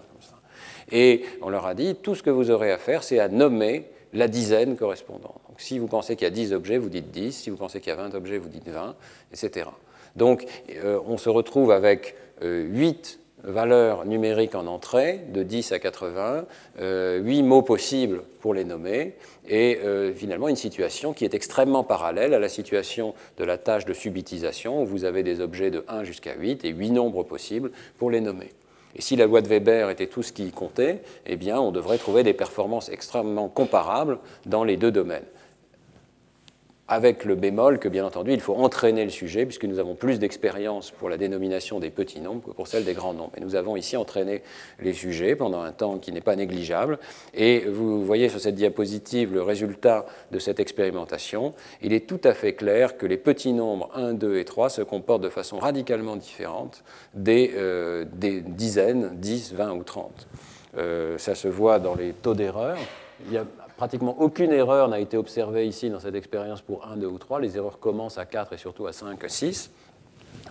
Et on leur a dit, tout ce que vous aurez à faire, c'est à nommer la dizaine correspondante. Donc si vous pensez qu'il y a 10 objets, vous dites 10, si vous pensez qu'il y a 20 objets, vous dites 20, etc. Donc euh, on se retrouve avec 8 euh, valeurs numériques en entrée, de 10 à 80, euh, 8 mots possibles pour les nommer, et euh, finalement une situation qui est extrêmement parallèle à la situation de la tâche de subitisation, où vous avez des objets de 1 jusqu'à 8 et 8 nombres possibles pour les nommer. Et si la loi de Weber était tout ce qui comptait, eh bien on devrait trouver des performances extrêmement comparables dans les deux domaines. Avec le bémol que, bien entendu, il faut entraîner le sujet, puisque nous avons plus d'expérience pour la dénomination des petits nombres que pour celle des grands nombres. Et nous avons ici entraîné les sujets pendant un temps qui n'est pas négligeable. Et vous voyez sur cette diapositive le résultat de cette expérimentation. Il est tout à fait clair que les petits nombres 1, 2 et 3 se comportent de façon radicalement différente des, euh, dizaines, 10, 20 ou 30. Euh, ça se voit dans les taux d'erreur. Il y a Pratiquement aucune erreur n'a été observée ici dans cette expérience pour 1, 2 ou 3. Les erreurs commencent à 4 et surtout à 5, 6.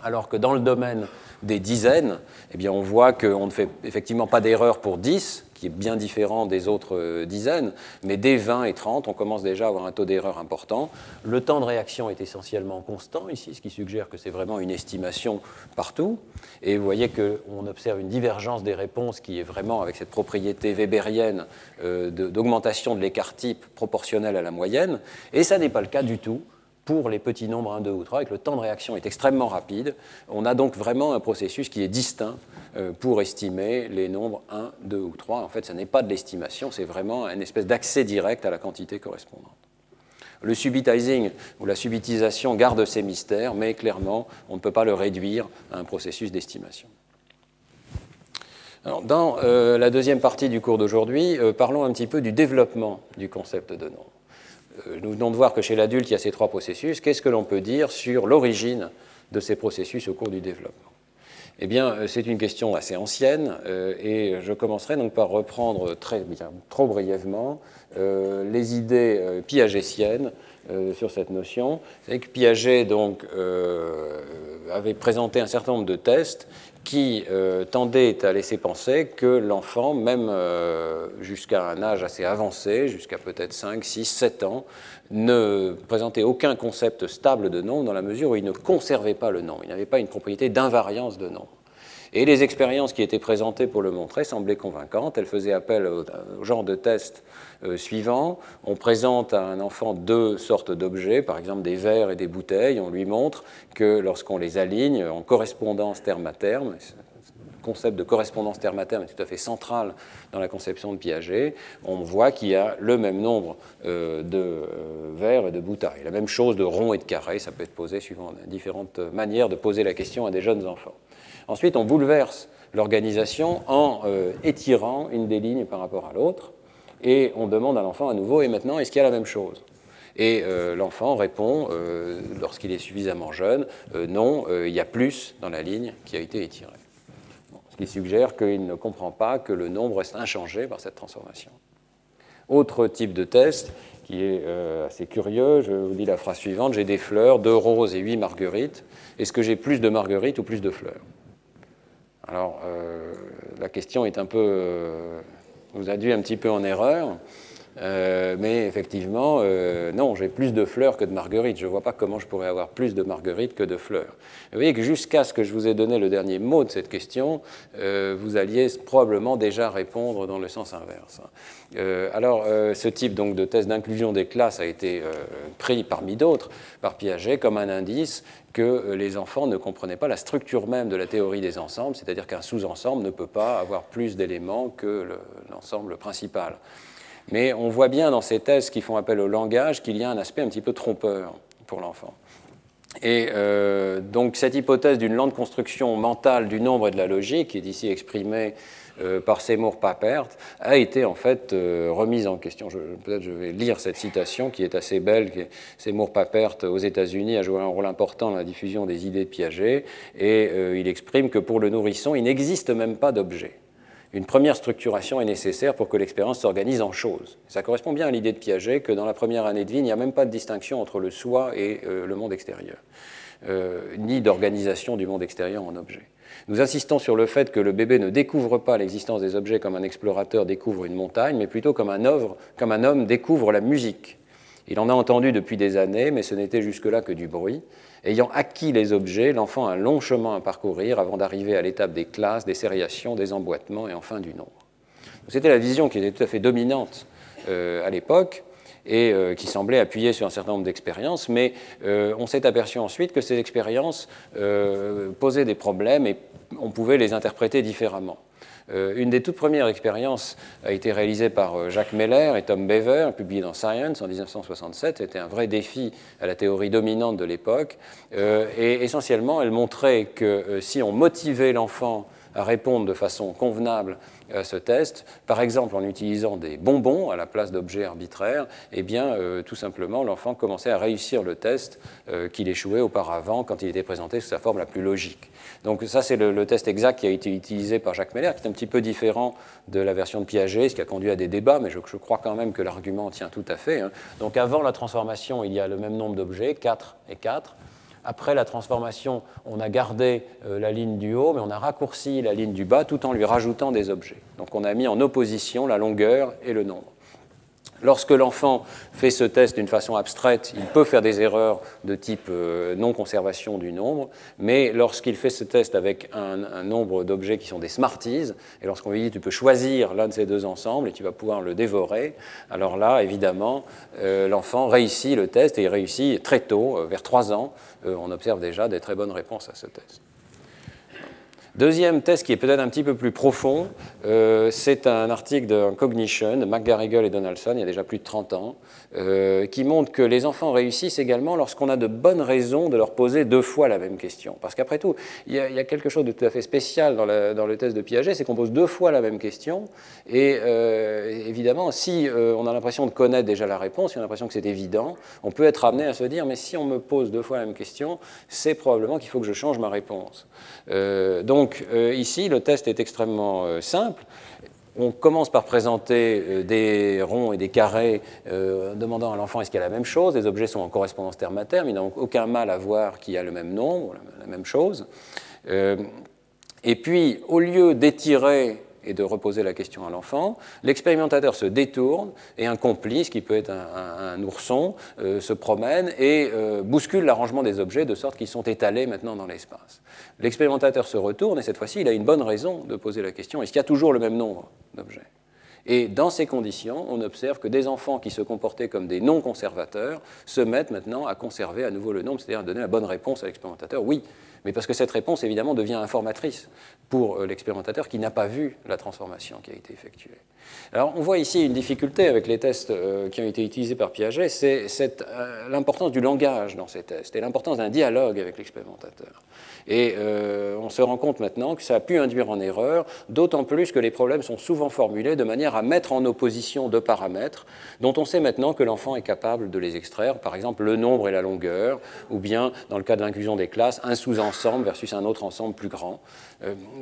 Alors que dans le domaine des dizaines, eh on voit qu'on ne fait effectivement pas d'erreur pour 10, qui est bien différent des autres euh, dizaines, mais dès 20 et 30, on commence déjà à avoir un taux d'erreur important. Le temps de réaction est essentiellement constant ici, ce qui suggère que c'est vraiment une estimation partout. Et vous voyez qu'on observe une divergence des réponses qui est vraiment avec cette propriété weberienne euh, d'augmentation de l'écart type proportionnel à la moyenne. Et ça n'est pas le cas du tout pour les petits nombres 1, 2 ou 3, et que le temps de réaction est extrêmement rapide. On a donc vraiment un processus qui est distinct euh, pour estimer les nombres 1, 2 ou 3. En fait, ce n'est pas de l'estimation, c'est vraiment une espèce d'accès direct à la quantité correspondante. Le subitizing ou la subitisation garde ses mystères, mais clairement, on ne peut pas le réduire à un processus d'estimation. dans euh, la deuxième partie du cours d'aujourd'hui, euh, parlons un petit peu du développement du concept de nombre. Nous venons de voir que chez l'adulte, il y a ces trois processus. Qu'est-ce que l'on peut dire sur l'origine de ces processus au cours du développement? Eh bien, euh, c'est une question assez ancienne euh, et je commencerai donc par reprendre très bien, trop brièvement euh, les idées piagétiennes sur cette notion. C'est Piaget donc, avait présenté un certain nombre de tests qui tendaient à laisser penser que l'enfant, même jusqu'à un âge assez avancé, jusqu'à peut-être 5, 6, 7 ans, ne présentait aucun concept stable de nombre dans la mesure où il ne conservait pas le nombre. Il n'avait pas une propriété d'invariance de nombre. Et les expériences qui étaient présentées pour le montrer semblaient convaincantes. Elles faisaient appel au, genre de test euh, suivant. On présente à un enfant deux sortes d'objets, par exemple des verres et des bouteilles. On lui montre que lorsqu'on les aligne en correspondance terme à terme, concept de correspondance terme à terme est tout à fait central dans la conception de Piaget, on voit qu'il y a le même nombre euh, de euh, verres et de bouteilles. La même chose de ronds et de carrés, ça peut être posé suivant différentes manières de poser la question à des jeunes enfants. Ensuite, on bouleverse l'organisation en euh, étirant une des lignes par rapport à l'autre, et on demande à l'enfant à nouveau, et maintenant, est-ce qu'il y a la même chose? Et l'enfant répond, lorsqu'il est suffisamment jeune, non, il y a plus dans la ligne qui a été étirée. Qui suggère qu'il ne comprend pas que le nombre reste inchangé par cette transformation. Autre type de test qui est euh, assez curieux, je vous dis la phrase suivante, j'ai des fleurs, deux roses et huit marguerites, est-ce que j'ai plus de marguerites ou plus de fleurs? Alors, euh, la question est un peu, euh, vous induit un petit peu en erreur. Euh, mais effectivement, euh, non, j'ai plus de fleurs que de marguerites. Je ne vois pas comment je pourrais avoir plus de marguerites que de fleurs. Vous voyez que jusqu'à ce que je vous ai donné le dernier mot de cette question, euh, vous alliez probablement déjà répondre dans le sens inverse. alors, ce type donc, de test d'inclusion des classes a été pris parmi d'autres par Piaget comme un indice que les enfants ne comprenaient pas la structure même de la théorie des ensembles, c'est-à-dire qu'un sous-ensemble ne peut pas avoir plus d'éléments que l'ensemble principal. Mais on voit bien dans ces thèses qui font appel au langage qu'il y a un aspect un petit peu trompeur pour l'enfant. Et euh, donc cette hypothèse d'une lente construction mentale du nombre et de la logique, qui est ici exprimée euh, par Seymour Papert, a été en fait euh, remise en question. Peut-être je vais lire cette citation qui est assez belle. Seymour Papert aux États-Unis a joué un rôle important dans la diffusion des idées de Piaget, et il exprime que pour le nourrisson, il n'existe même pas d'objet une première structuration est nécessaire pour que l'expérience s'organise en choses. Ça correspond bien à l'idée de Piaget que dans la première année de vie, il n'y a même pas de distinction entre le soi et euh, le monde extérieur, euh, ni d'organisation du monde extérieur en objet. Nous insistons sur le fait que le bébé ne découvre pas l'existence des objets comme un explorateur découvre une montagne, mais plutôt comme un, œuvre, comme un homme découvre la musique. Il en a entendu depuis des années, mais ce n'était jusque-là que du bruit. Ayant acquis les objets, l'enfant a un long chemin à parcourir avant d'arriver à l'étape des classes, des sériations, des emboîtements et enfin du nombre. C'était la vision qui était tout à fait dominante euh, à l'époque et euh, qui semblait appuyer sur un certain nombre d'expériences, mais euh, on s'est aperçu ensuite que ces expériences posaient des problèmes et on pouvait les interpréter différemment. Une des toutes premières expériences a été réalisée par Jacques Meller et Tom Bever, publiée dans Science en 1967. C'était un vrai défi à la théorie dominante de l'époque. et essentiellement, elle montrait que si on motivait l'enfant à répondre de façon convenable ce test, par exemple en utilisant des bonbons à la place d'objets arbitraires, eh bien, euh, tout simplement, l'enfant commençait à réussir le test euh, qu'il échouait auparavant quand il était présenté sous sa forme la plus logique. Donc ça, c'est le, test exact qui a été utilisé par Jacques Meller, qui est un petit peu différent de la version de Piaget, ce qui a conduit à des débats, mais je, crois quand même que l'argument tient tout à fait. Hein. Donc avant la transformation, il y a le même nombre d'objets, 4 et 4. Après la transformation, on a gardé euh, la ligne du haut, mais on a raccourci la ligne du bas tout en lui rajoutant des objets. Donc on a mis en opposition la longueur et le nombre. Lorsque l'enfant fait ce test d'une façon abstraite, il peut faire des erreurs de type euh, non-conservation du nombre, mais lorsqu'il fait ce test avec un, nombre d'objets qui sont des Smarties, et lorsqu'on lui dit tu peux choisir l'un de ces deux ensembles et tu vas pouvoir le dévorer, alors là, évidemment, euh, l'enfant réussit le test et il réussit très tôt, euh, vers 3 ans, on observe déjà des très bonnes réponses à ce test. Deuxième test qui est peut-être un petit peu plus profond, euh, c'est un article de Cognition de McGarrigle et Donaldson, il y a déjà plus de 30 ans, euh, qui montre que les enfants réussissent également lorsqu'on a de bonnes raisons de leur poser deux fois la même question. Parce qu'après tout, il y, a, quelque chose de tout à fait spécial dans, le test de Piaget, c'est qu'on pose deux fois la même question, et euh, évidemment, si on a l'impression de connaître déjà la réponse, si on a l'impression que c'est évident, on peut être amené à se dire, mais si on me pose deux fois la même question, c'est probablement qu'il faut que je change ma réponse. donc, donc euh, ici, le test est extrêmement euh, simple. On commence par présenter euh, des ronds et des carrés en demandant à l'enfant est-ce qu'il y a la même chose? Les objets sont en correspondance terme à terme. Il n'a aucun mal à voir qu'il y a le même nombre, la même chose. et puis, au lieu d'étirer et de reposer la question à l'enfant. L'expérimentateur se détourne et un complice, qui peut être un, ourson, euh, se promène et euh, bouscule l'arrangement des objets de sorte qu'ils sont étalés maintenant dans l'espace. L'expérimentateur se retourne et cette fois-ci, il a une bonne raison de poser la question est-ce qu'il y a toujours le même nombre d'objets? Et dans ces conditions, on observe que des enfants qui se comportaient comme des non-conservateurs se mettent maintenant à conserver à nouveau le nombre, c'est-à-dire à donner la bonne réponse à l'expérimentateur. Oui, mais parce que cette réponse, évidemment, devient informatrice pour euh, l'expérimentateur qui n'a pas vu la transformation qui a été effectuée. Alors, on voit ici une difficulté avec les tests euh, qui ont été utilisés par Piaget, c'est euh, l'importance du langage dans ces tests et l'importance d'un dialogue avec l'expérimentateur. Et on se rend compte maintenant que ça a pu induire en erreur, d'autant plus que les problèmes sont souvent formulés de manière à mettre en opposition deux paramètres dont on sait maintenant que l'enfant est capable de les extraire, par exemple le nombre et la longueur, ou bien, dans le cas de l'inclusion des classes, un sous-ensemble versus un autre ensemble plus grand.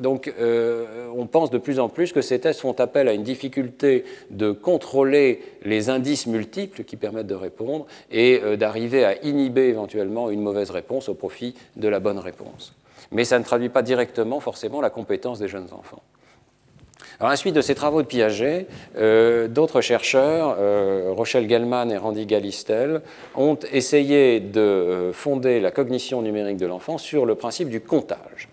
Donc, on pense de plus en plus que ces tests font appel à une difficulté de contrôler les indices multiples qui permettent de répondre et euh, d'arriver à inhiber éventuellement une mauvaise réponse au profit de la bonne réponse. Mais ça ne traduit pas directement forcément la compétence des jeunes enfants. Alors, à la suite de ces travaux de Piaget, euh, d'autres chercheurs, euh, Rochelle Gellman et Randy Galistel, ont essayé de fonder la cognition numérique de l'enfant sur le principe du comptage.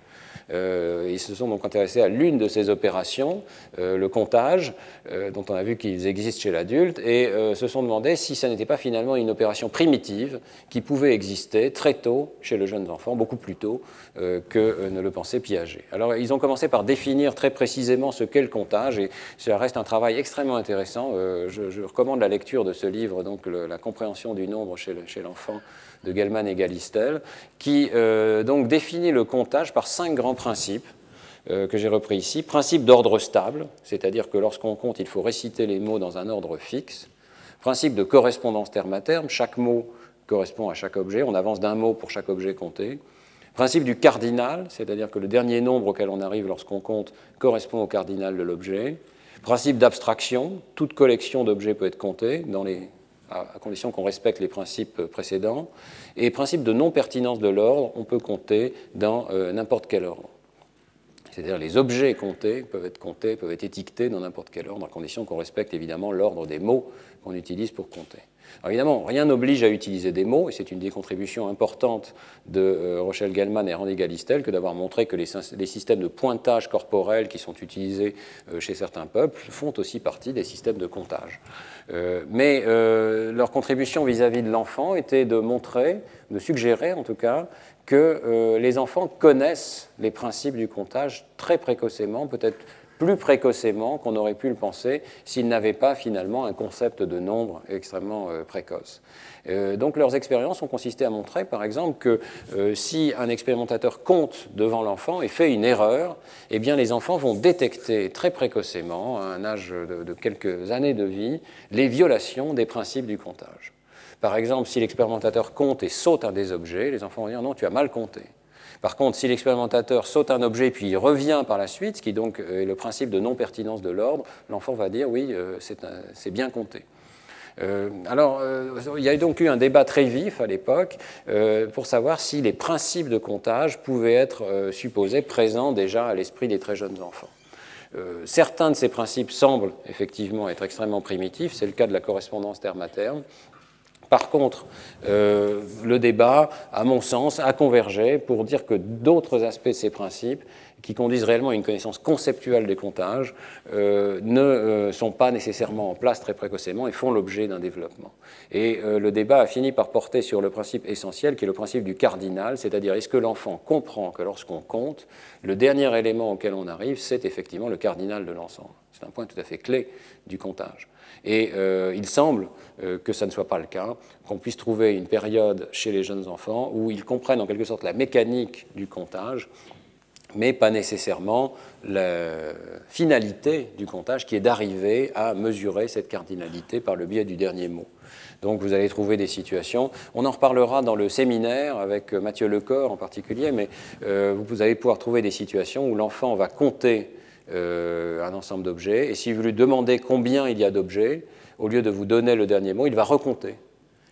Euh, ils se sont donc intéressés à l'une de ces opérations, euh, le comptage, euh, dont on a vu qu'ils existent chez l'adulte, et se sont demandé si ça n'était pas finalement une opération primitive qui pouvait exister très tôt chez le jeune enfant, beaucoup plus tôt que ne le pensait Piaget. Alors ils ont commencé par définir très précisément ce qu'est le comptage, et cela reste un travail extrêmement intéressant. Je, recommande la lecture de ce livre, donc La compréhension du nombre chez l'enfant de Gellman et Galistel, qui euh, donc définit le comptage par cinq grands principes euh, que j'ai repris ici. Principe d'ordre stable, c'est-à-dire que lorsqu'on compte, il faut réciter les mots dans un ordre fixe. Principe de correspondance terme à terme, chaque mot correspond à chaque objet, on avance d'un mot pour chaque objet compté. Principe du cardinal, c'est-à-dire que le dernier nombre auquel on arrive lorsqu'on compte correspond au cardinal de l'objet. Principe d'abstraction, toute collection d'objets peut être comptée dans les à, condition qu'on respecte les principes précédents. Et principe de non-pertinence de l'ordre, on peut compter dans euh, n'importe quel ordre. C'est-à-dire les objets comptés peuvent être comptés, peuvent être étiquetés dans n'importe quel ordre, à condition qu'on respecte évidemment l'ordre des mots qu'on utilise pour compter. Évidemment, rien n'oblige à utiliser des mots, et c'est une des contributions importantes de euh, Rochelle Gellman et Randy Galistel que d'avoir montré que les, systèmes de pointage corporel qui sont utilisés euh, chez certains peuples font aussi partie des systèmes de comptage. Euh, mais leur contribution vis-à-vis -vis de l'enfant était de montrer, de suggérer en tout cas, que les enfants connaissent les principes du comptage très précocement, peut-être plus précocement qu'on aurait pu le penser s'ils n'avaient pas finalement un concept de nombre extrêmement euh, précoce. Euh, donc leurs expériences ont consisté à montrer, par exemple, que euh, si un expérimentateur compte devant l'enfant et fait une erreur, eh bien les enfants vont détecter très précocement, à un âge de quelques années de vie, les violations des principes du comptage. Par exemple, si l'expérimentateur compte et saute un des objets, les enfants vont dire non, tu as mal compté. Par contre, si l'expérimentateur saute un objet puis il revient par la suite, ce qui donc euh, est le principe de non-pertinence de l'ordre, l'enfant va dire oui, euh, c'est bien compté. Euh, alors, il y a donc eu un débat très vif à l'époque pour savoir si les principes de comptage pouvaient être supposés présents déjà à l'esprit des très jeunes enfants. certains de ces principes semblent effectivement être extrêmement primitifs, c'est le cas de la correspondance terme à terme, par contre, euh, le débat, à mon sens, a convergé pour dire que d'autres aspects de ces principes, qui conduisent réellement à une connaissance conceptuelle des comptages, euh, ne euh, sont pas nécessairement en place très précocement et font l'objet d'un développement. Et le débat a fini par porter sur le principe essentiel, qui est le principe du cardinal, c'est-à-dire est-ce que l'enfant comprend que lorsqu'on compte, le dernier élément auquel on arrive, c'est effectivement le cardinal de l'ensemble. C'est un point tout à fait clé du comptage. Et il semble que ça ne soit pas le cas, qu'on puisse trouver une période chez les jeunes enfants où ils comprennent en quelque sorte la mécanique du comptage, mais pas nécessairement la finalité du comptage qui est d'arriver à mesurer cette cardinalité par le biais du dernier mot. Donc vous allez trouver des situations, on en reparlera dans le séminaire avec Mathieu Lecor en particulier, mais euh, vous allez pouvoir trouver des situations où l'enfant va compter euh, un ensemble d'objets. Et si vous lui demandez combien il y a d'objets, au lieu de vous donner le dernier mot, il va recompter.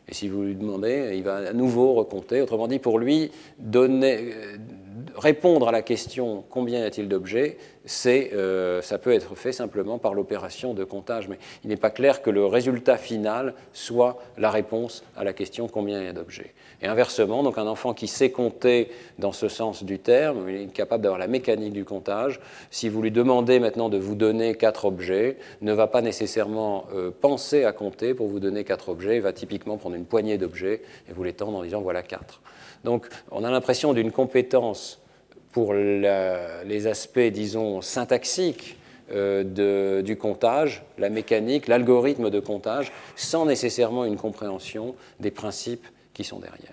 Et si vous lui demandez, il va à nouveau recompter. Autrement dit, pour lui, donner, euh, répondre à la question combien y a-t-il d'objets, euh, ça peut être fait simplement par l'opération de comptage, mais il n'est pas clair que le résultat final soit la réponse à la question combien y a d'objets. Et inversement, donc un enfant qui sait compter dans ce sens du terme, il est capable d'avoir la mécanique du comptage, si vous lui demandez maintenant de vous donner quatre objets, ne va pas nécessairement euh, penser à compter pour vous donner quatre objets, il va typiquement prendre une poignée d'objets et vous les tendre en disant voilà quatre. Donc on a l'impression d'une compétence pour les aspects, disons, syntaxiques euh, du comptage, la mécanique, l'algorithme de comptage, sans nécessairement une compréhension des principes qui sont derrière.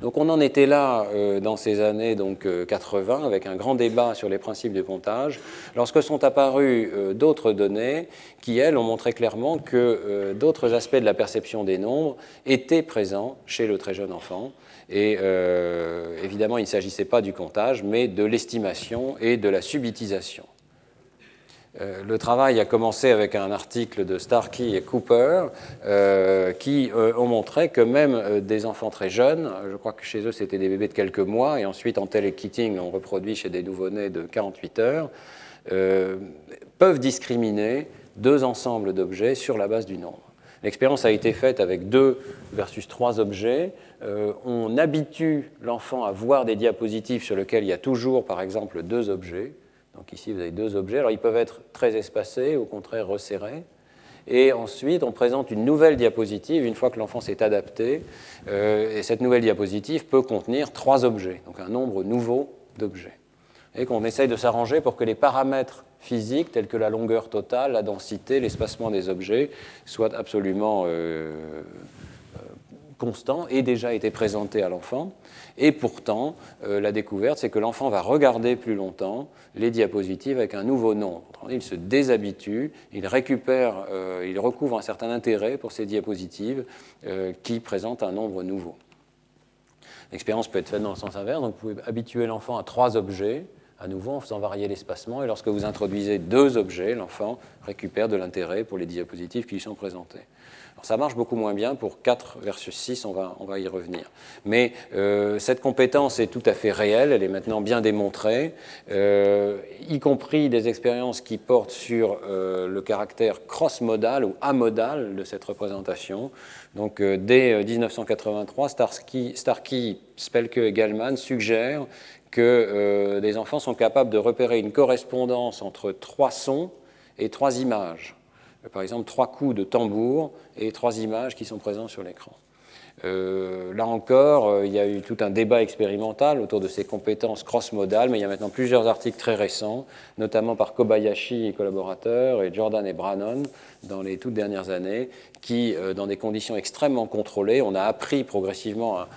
Donc on en était là euh, dans ces années donc, 80 euh, avec un grand débat sur les principes du comptage, lorsque sont apparues d'autres données qui, elles, ont montré clairement que d'autres aspects de la perception des nombres étaient présents chez le très jeune enfant, et euh, évidemment, il ne s'agissait pas du comptage, mais de l'estimation et de la subitisation. Euh, le travail a commencé avec un article de Starkey et Cooper euh, qui ont montré que même des enfants très jeunes, je crois que chez eux c'était des bébés de quelques mois, et ensuite en télé-kitting on reproduit chez des nouveau-nés de 48 heures, peuvent discriminer deux ensembles d'objets sur la base du nombre. L'expérience a été faite avec deux versus trois objets. Euh, on habitue l'enfant à voir des diapositives sur lesquelles il y a toujours, par exemple, deux objets. Donc ici, vous avez deux objets. Alors, ils peuvent être très espacés, au contraire resserrés. Et ensuite, on présente une nouvelle diapositive une fois que l'enfant s'est adapté. Euh, et cette nouvelle diapositive peut contenir trois objets, donc un nombre nouveau d'objets. Et qu'on essaye de s'arranger pour que les paramètres physiques, tels que la longueur totale, la densité, l'espacement des objets, soient absolument euh, constant et déjà été présenté à l'enfant. Et pourtant, euh, la découverte, c'est que l'enfant va regarder plus longtemps les diapositives avec un nouveau nombre. Il se déshabitue, il récupère, euh, il recouvre un certain intérêt pour ces diapositives euh, qui présentent un nombre nouveau. L'expérience peut être faite dans le sens inverse, donc vous pouvez habituer l'enfant à trois objets, à nouveau en faisant varier l'espacement, et lorsque vous introduisez deux objets, l'enfant récupère de l'intérêt pour les diapositives qui lui sont présentées ça marche beaucoup moins bien pour 4 versus 6, on va, on va y revenir. Mais euh, cette compétence est tout à fait réelle, elle est maintenant bien démontrée, euh, y compris des expériences qui portent sur euh, le caractère cross-modal ou amodal de cette représentation. Donc dès 1983, Starkey, Starkey, Spelke et Gallman suggèrent que des enfants sont capables de repérer une correspondance entre trois sons et trois images par exemple trois coups de tambour et trois images qui sont présentes sur l'écran. Euh, là encore, euh, il y a eu tout un débat expérimental autour de ces compétences cross-modales, mais il y a maintenant plusieurs articles très récents, notamment par Kobayashi et collaborateurs, et Jordan et Brannon, dans les toutes dernières années, qui, euh, dans des conditions extrêmement contrôlées, on a appris progressivement à,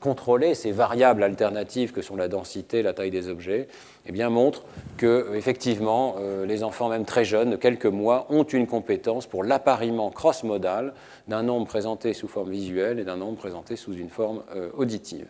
contrôler ces variables alternatives que sont la densité, la taille des objets, eh bien, montrent que, effectivement, les enfants, même très jeunes, de quelques mois, ont une compétence pour l'appariement cross-modal d'un nombre présenté sous forme visuelle et d'un nombre présenté sous une forme euh, auditive.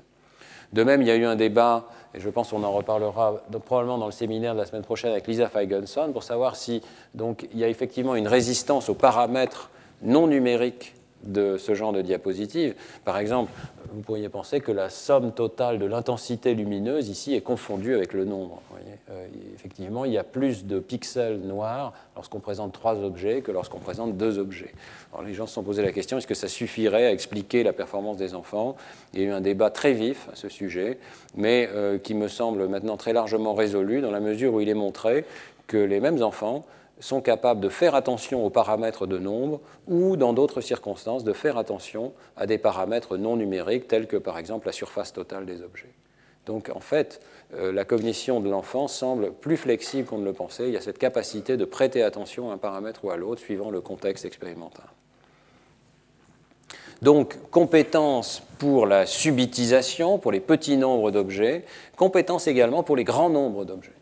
De même, il y a eu un débat, et je pense qu'on en reparlera probablement dans le séminaire de la semaine prochaine avec Lisa Feigenson, pour savoir si donc, il y a effectivement une résistance aux paramètres non numériques de ce genre de diapositive. Par exemple, vous pourriez penser que la somme totale de l'intensité lumineuse ici est confondue avec le nombre. Euh, effectivement, il y a plus de pixels noirs lorsqu'on présente trois objets que lorsqu'on présente deux objets. Les gens se sont posé la question est-ce que ça suffirait à expliquer la performance des enfants? Il y a eu un débat très vif à ce sujet, mais euh, qui me semble maintenant très largement résolu dans la mesure où il est montré que les mêmes enfants sont capables de faire attention aux paramètres de nombre ou, dans d'autres circonstances, de faire attention à des paramètres non numériques tels que, par exemple, la surface totale des objets. Donc, en fait, euh, la cognition de l'enfant semble plus flexible qu'on ne le pensait. Il y a cette capacité de prêter attention à un paramètre ou à l'autre suivant le contexte expérimental. Donc, compétence pour la subitisation, pour les petits nombres d'objets, compétence également pour les grands nombres d'objets.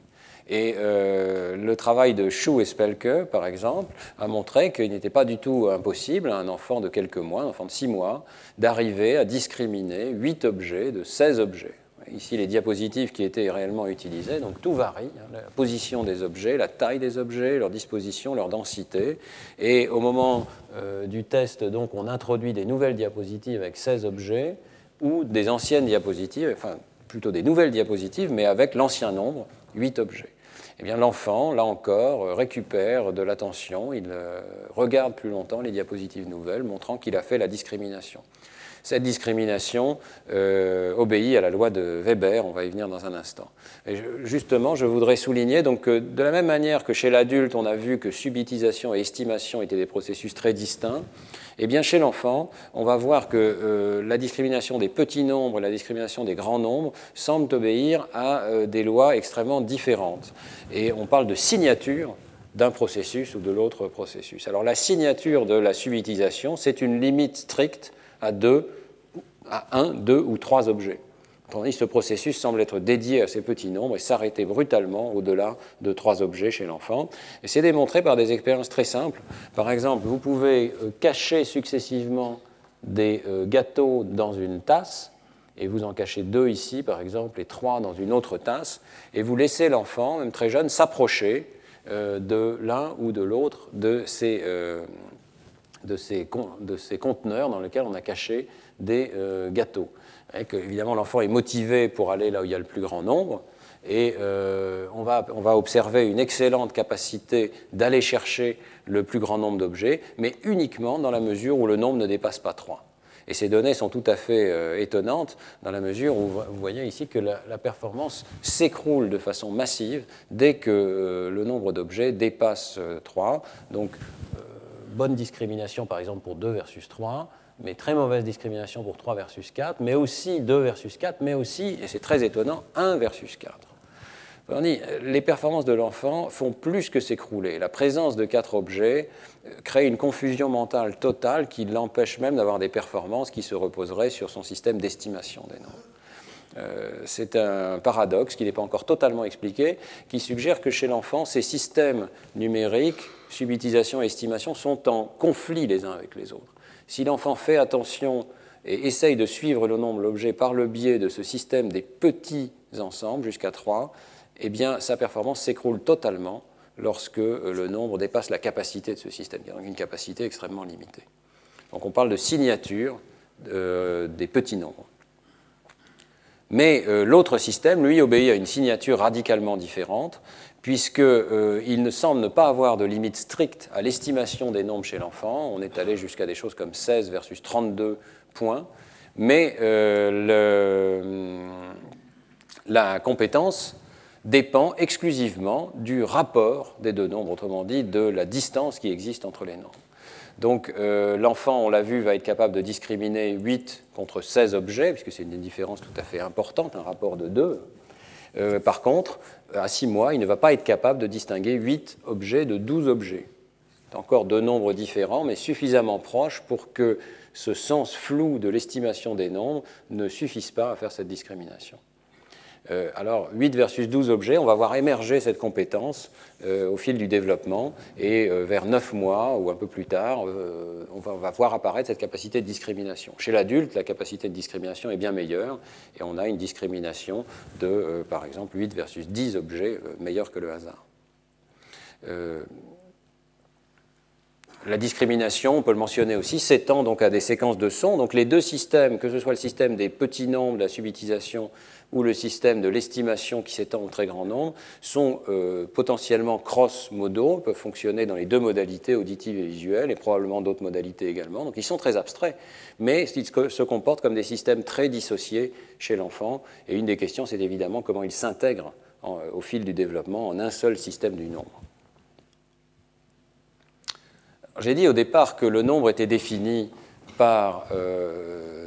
Et euh, le travail de Schuh et Spelke, par exemple, a montré qu'il n'était pas du tout impossible à un enfant de quelques mois, un enfant de 6 mois, d'arriver à discriminer 8 objets de 16 objets. Ici, les diapositives qui étaient réellement utilisées, donc tout varie, hein, la position des objets, la taille des objets, leur disposition, leur densité. Et au moment euh, du test, donc, on introduit des nouvelles diapositives avec 16 objets ou des anciennes diapositives, enfin plutôt des nouvelles diapositives, mais avec l'ancien nombre, 8 objets. Eh bien, l'enfant, là encore, euh, récupère de l'attention, il euh, regarde plus longtemps les diapositives nouvelles, montrant qu'il a fait la discrimination. Cette discrimination euh, obéit à la loi de Weber, on va y venir dans un instant. Et justement, je voudrais souligner donc, que de la même manière que chez l'adulte, on a vu que subitisation et estimation étaient des processus très distincts, eh bien, chez l'enfant, on va voir que euh, la discrimination des petits nombres et la discrimination des grands nombres semblent obéir à euh, des lois extrêmement différentes. Et on parle de signature d'un processus ou de l'autre processus. Alors la signature de la subitisation, c'est une limite stricte à deux, à un, deux ou trois objets. Tandis que ce processus semble être dédié à ces petits nombres et s'arrêter brutalement au-delà de trois objets chez l'enfant. Et c'est démontré par des expériences très simples. Par exemple, vous pouvez euh, cacher successivement des euh, gâteaux dans une tasse, et vous en cachez deux ici, par exemple, et trois dans une autre tasse, et vous laissez l'enfant, même très jeune, s'approcher euh, de l'un ou de l'autre de ces, de ces, de ces conteneurs dans lesquels on a caché des euh, gâteaux. Que, évidemment, l'enfant est motivé pour aller là où il y a le plus grand nombre. Et euh, on, va, on, va, observer une excellente capacité d'aller chercher le plus grand nombre d'objets, mais uniquement dans la mesure où le nombre ne dépasse pas 3. Et ces données sont tout à fait euh, étonnantes dans la mesure où vous voyez ici que la, performance s'écroule de façon massive dès que le nombre d'objets dépasse 3. Donc bonne discrimination, par exemple, pour 2 versus 3, mais très mauvaise discrimination pour 3 versus 4, mais aussi 2 versus 4, mais aussi, et c'est très étonnant, 1 versus 4. On dit, les performances de l'enfant font plus que s'écrouler. La présence de quatre objets euh, crée une confusion mentale totale qui l'empêche même d'avoir des performances qui se reposeraient sur son système d'estimation des nombres. Euh, c'est un paradoxe qui n'est pas encore totalement expliqué, qui suggère que chez l'enfant, ces systèmes numériques, subitisation et estimation, sont en conflit les uns avec les autres. Si l'enfant fait attention et essaye de suivre le nombre d'objets par le biais de ce système des petits ensembles jusqu'à 3, eh bien, sa performance s'écroule totalement lorsque euh, le nombre dépasse la capacité de ce système, qui a donc une capacité extrêmement limitée. Donc on parle de signature euh, des petits nombres. Mais euh, l'autre système, lui, obéit à une signature radicalement différente, puisqu'il euh, ne semble ne pas avoir de limite stricte à l'estimation des nombres chez l'enfant. On est allé jusqu'à des choses comme 16 versus 32 points, mais euh, la compétence dépend exclusivement du rapport des deux nombres, autrement dit de la distance qui existe entre les nombres. Donc l'enfant, on l'a vu, va être capable de discriminer 8 contre 16 objets, puisque c'est une différence tout à fait importante, un rapport de 2. par contre, à 6 mois, il ne va pas être capable de distinguer 8 objets de 12 objets. Encore deux nombres différents, mais suffisamment proches pour que ce sens flou de l'estimation des nombres ne suffise pas à faire cette discrimination. Euh, alors, 8 versus 12 objets, on va voir émerger cette compétence euh, au fil du développement, et euh, vers 9 mois ou un peu plus tard, on va, voir apparaître cette capacité de discrimination. Chez l'adulte, la capacité de discrimination est bien meilleure, et on a une discrimination de, par exemple, 8 versus 10 objets meilleure que le hasard. La discrimination, on peut le mentionner aussi, s'étend donc à des séquences de sons. Donc les deux systèmes, que ce soit le système des petits nombres, la subitisation, ou le système de l'estimation qui s'étend au très grand nombre, sont euh, potentiellement cross-modaux, peuvent fonctionner dans les deux modalités auditives et visuelles, et probablement d'autres modalités également. Donc ils sont très abstraits, mais ils se comportent comme des systèmes très dissociés chez l'enfant. Et une des questions, c'est évidemment comment ils s'intègrent au fil du développement en un seul système du nombre. J'ai dit au départ que le nombre était défini par euh,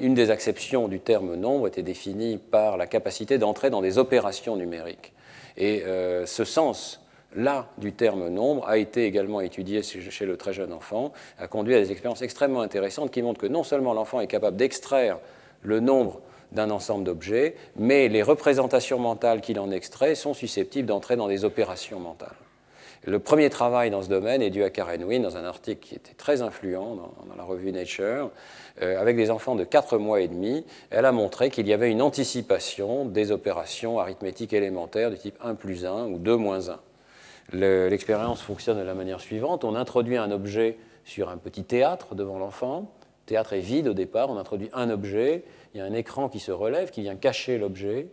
une des acceptions du terme nombre était définie par la capacité d'entrer dans des opérations numériques. Et euh, ce sens-là du terme nombre a été également étudié chez le très jeune enfant, a conduit à des expériences extrêmement intéressantes qui montrent que non seulement l'enfant est capable d'extraire le nombre d'un ensemble d'objets, mais les représentations mentales qu'il en extrait sont susceptibles d'entrer dans des opérations mentales. Le premier travail dans ce domaine est dû à Karen Wynne dans un article qui était très influent dans, la revue Nature, euh, avec des enfants de 4 mois et demi. Elle a montré qu'il y avait une anticipation des opérations arithmétiques élémentaires du type 1 plus 1 ou 2 moins 1. L'expérience fonctionne de la manière suivante. On introduit un objet sur un petit théâtre devant l'enfant. Le théâtre est vide au départ. On introduit un objet. Il y a un écran qui se relève, qui vient cacher l'objet.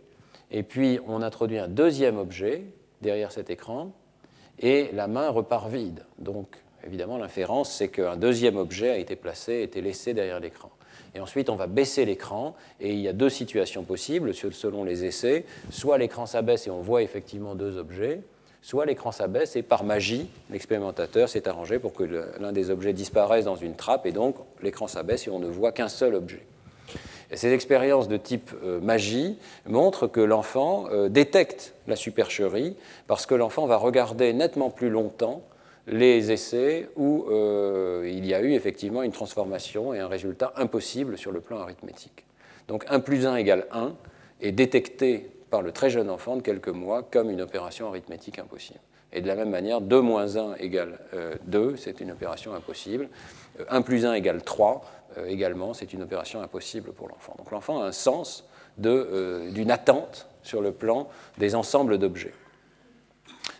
Et puis on introduit un deuxième objet derrière cet écran et la main repart vide. Donc, évidemment, l'inférence, c'est qu'un deuxième objet a été placé, a été laissé derrière l'écran. Et ensuite, on va baisser l'écran, et il y a deux situations possibles selon les essais. Soit l'écran s'abaisse et on voit effectivement deux objets, soit l'écran s'abaisse et par magie, l'expérimentateur s'est arrangé pour que l'un des objets disparaisse dans une trappe, et donc l'écran s'abaisse et on ne voit qu'un seul objet ces expériences de type euh, magie montrent que l'enfant euh, détecte la supercherie parce que l'enfant va regarder nettement plus longtemps les essais où euh, il y a eu effectivement une transformation et un résultat impossible sur le plan arithmétique. Donc 1 plus 1 égale 1 est détecté par le très jeune enfant de quelques mois comme une opération arithmétique impossible. Et de la même manière, 2 moins 1 égale 2, c'est une opération impossible. 1 plus 1 égale 3, euh, également, c'est une opération impossible pour l'enfant. Donc l'enfant a un sens euh, d'une attente sur le plan des ensembles d'objets.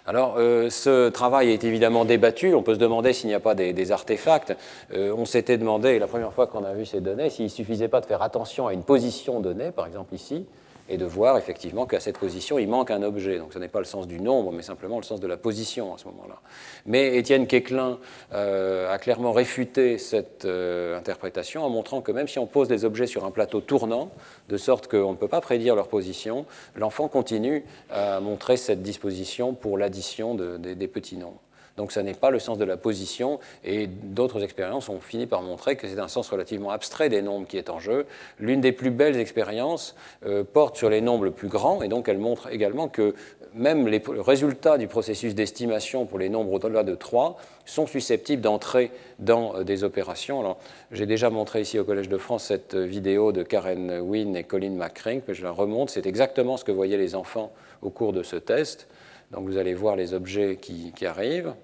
Alors, euh, ce travail est évidemment débattu. On peut se demander s'il n'y a pas des, artefacts. on s'était demandé, la première fois qu'on a vu ces données, s'il ne suffisait pas de faire attention à une position donnée, par exemple ici, et de voir effectivement qu'à cette position, il manque un objet. Donc ce n'est pas le sens du nombre, mais simplement le sens de la position à ce moment-là. Mais Étienne Quéclin euh, a clairement réfuté cette euh, interprétation en montrant que même si on pose des objets sur un plateau tournant, de sorte qu'on ne peut pas prédire leur position, l'enfant continue à montrer cette disposition pour l'addition des petits nombres. Donc ça n'est pas le sens de la position, et d'autres expériences ont fini par montrer que c'est un sens relativement abstrait des nombres qui est en jeu. L'une des plus belles expériences euh, porte sur les nombres plus grands, et donc elle montre également que même les résultats du processus d'estimation pour les nombres au-delà de 3 sont susceptibles d'entrer dans euh, des opérations. Alors, j'ai déjà montré ici au Collège de France cette vidéo de Karen Wynne et Colin McCrink, mais je la remonte. C'est exactement ce que voyaient les enfants au cours de ce test. Donc vous allez voir les objets qui, arrivent.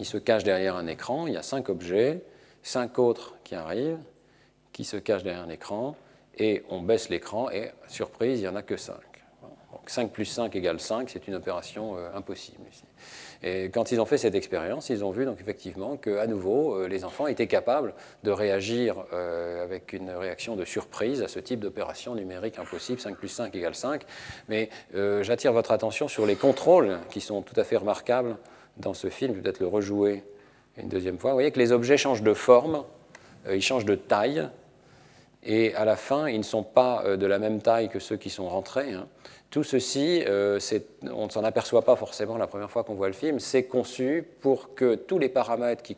Ils se cachent derrière un écran. Il y a cinq objets, cinq autres qui arrivent, qui se cachent derrière un écran. Et on baisse l'écran et, surprise, il n'y en a que cinq. Donc 5 plus 5 égale 5, c'est une opération euh, impossible ici. Et quand ils ont fait cette expérience, ils ont vu donc effectivement qu'à nouveau, euh, les enfants étaient capables de réagir euh, avec une réaction de surprise à ce type d'opération numérique impossible, 5 plus 5 égale 5. Mais j'attire votre attention sur les contrôles qui sont tout à fait remarquables dans ce film, peut-être le rejouer une deuxième fois. Vous voyez que les objets changent de forme, ils changent de taille, et à la fin, ils ne sont pas euh, de la même taille que ceux qui sont rentrés. Hein. Tout ceci, euh, on ne s'en aperçoit pas forcément la première fois qu'on voit le film, c'est conçu pour que tous les paramètres qui,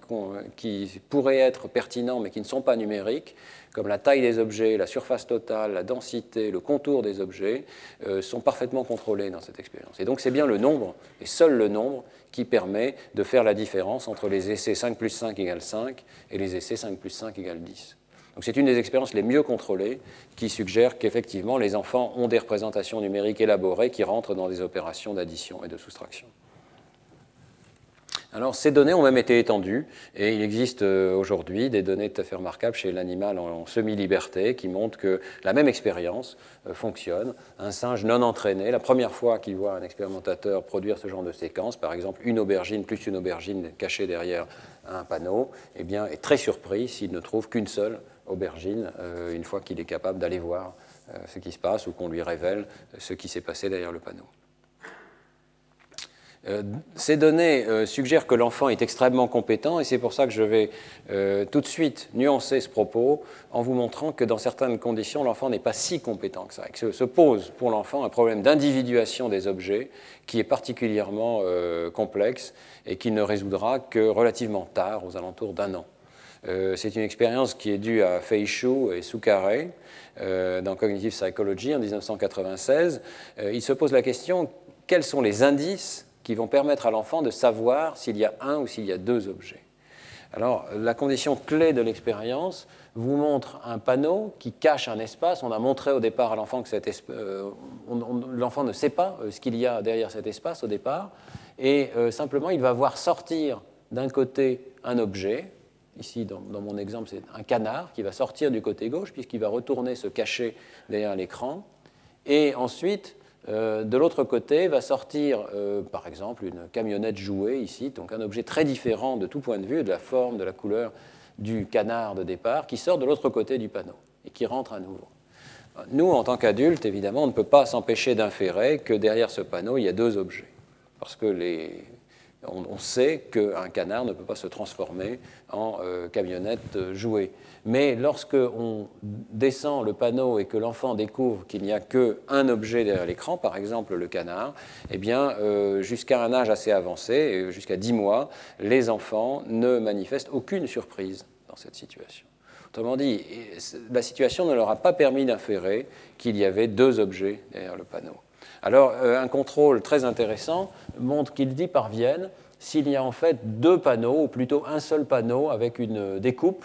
pourraient être pertinents mais qui ne sont pas numériques, comme la taille des objets, la surface totale, la densité, le contour des objets, euh, sont parfaitement contrôlés dans cette expérience. Et donc c'est bien le nombre, et seul le nombre, qui permet de faire la différence entre les essais 5 plus 5 égale 5 et les essais 5 plus 5 égale 10. Donc c'est une des expériences les mieux contrôlées qui suggère qu'effectivement les enfants ont des représentations numériques élaborées qui rentrent dans des opérations d'addition et de soustraction. Alors ces données ont même été étendues et il existe euh, aujourd'hui des données tout à fait remarquables chez l'animal en semi-liberté qui montrent que la même expérience euh, fonctionne. Un singe non entraîné, la première fois qu'il voit un expérimentateur produire ce genre de séquence, par exemple une aubergine plus une aubergine cachée derrière un panneau, eh est très surpris s'il ne trouve qu'une seule aubergine euh, une fois qu'il est capable d'aller voir ce qui se passe ou qu'on lui révèle ce qui s'est passé derrière le panneau. Euh, ces données suggèrent que l'enfant est extrêmement compétent et c'est pour ça que je vais tout de suite nuancer ce propos en vous montrant que dans certaines conditions, l'enfant n'est pas si compétent que ça. Et se pose pour l'enfant un problème d'individuation des objets qui est particulièrement complexe et qui ne résoudra que relativement tard, aux alentours d'un an. Euh, c'est une expérience qui est due à Fei Shu et Sukare euh, dans Cognitive Psychology en 1996. Euh, il se pose la question quels sont les indices qui vont permettre à l'enfant de savoir s'il y a un ou s'il y a deux objets alors, la condition clé de l'expérience vous montre un panneau qui cache un espace. On a montré au départ à l'enfant que l'enfant ne sait pas ce qu'il y a derrière cet espace au départ, et simplement il va voir sortir d'un côté un objet, Ici, dans, mon exemple, c'est un canard qui va sortir du côté gauche puisqu'il va retourner se cacher derrière l'écran. Et ensuite, euh, de l'autre côté, va sortir, euh, par exemple, une camionnette jouée ici, donc un objet très différent de tout point de vue, de la forme, de la couleur du canard de départ, qui sort de l'autre côté du panneau et qui rentre à nouveau. Nous, en tant qu'adultes, évidemment, on ne peut pas s'empêcher d'inférer que derrière ce panneau, il y a deux objets. Parce que les, on, sait qu'un canard ne peut pas se transformer en euh, camionnette euh, jouée. Mais lorsque on descend le panneau et que l'enfant découvre qu'il n'y a qu'un objet derrière l'écran, par exemple le canard, eh bien, euh, jusqu'à un âge assez avancé, jusqu'à 10 mois, les enfants ne manifestent aucune surprise dans cette situation. Autrement dit, la situation ne leur a pas permis d'inférer qu'il y avait deux objets derrière le panneau. Alors, un contrôle très intéressant montre qu'ils y parviennent s'il y a en fait deux panneaux, ou plutôt un seul panneau avec une découpe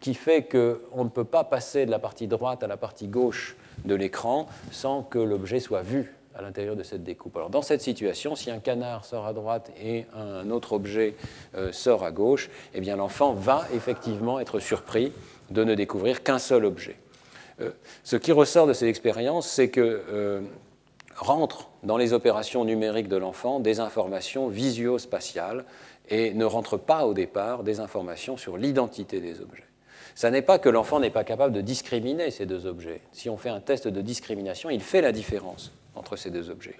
qui fait qu'on ne peut pas passer de la partie droite à la partie gauche de l'écran sans que l'objet soit vu à l'intérieur de cette découpe. Alors dans cette situation, si un canard sort à droite et un autre objet euh, sort à gauche, eh bien l'enfant va effectivement être surpris de ne découvrir qu'un seul objet. Euh, ce qui ressort de ces expériences, c'est que rentrent dans les opérations numériques de l'enfant des informations visio-spatiales et ne rentrent pas au départ des informations sur l'identité des objets. Ce n'est pas que l'enfant n'est pas capable de discriminer ces deux objets. Si on fait un test de discrimination, il fait la différence entre ces deux objets.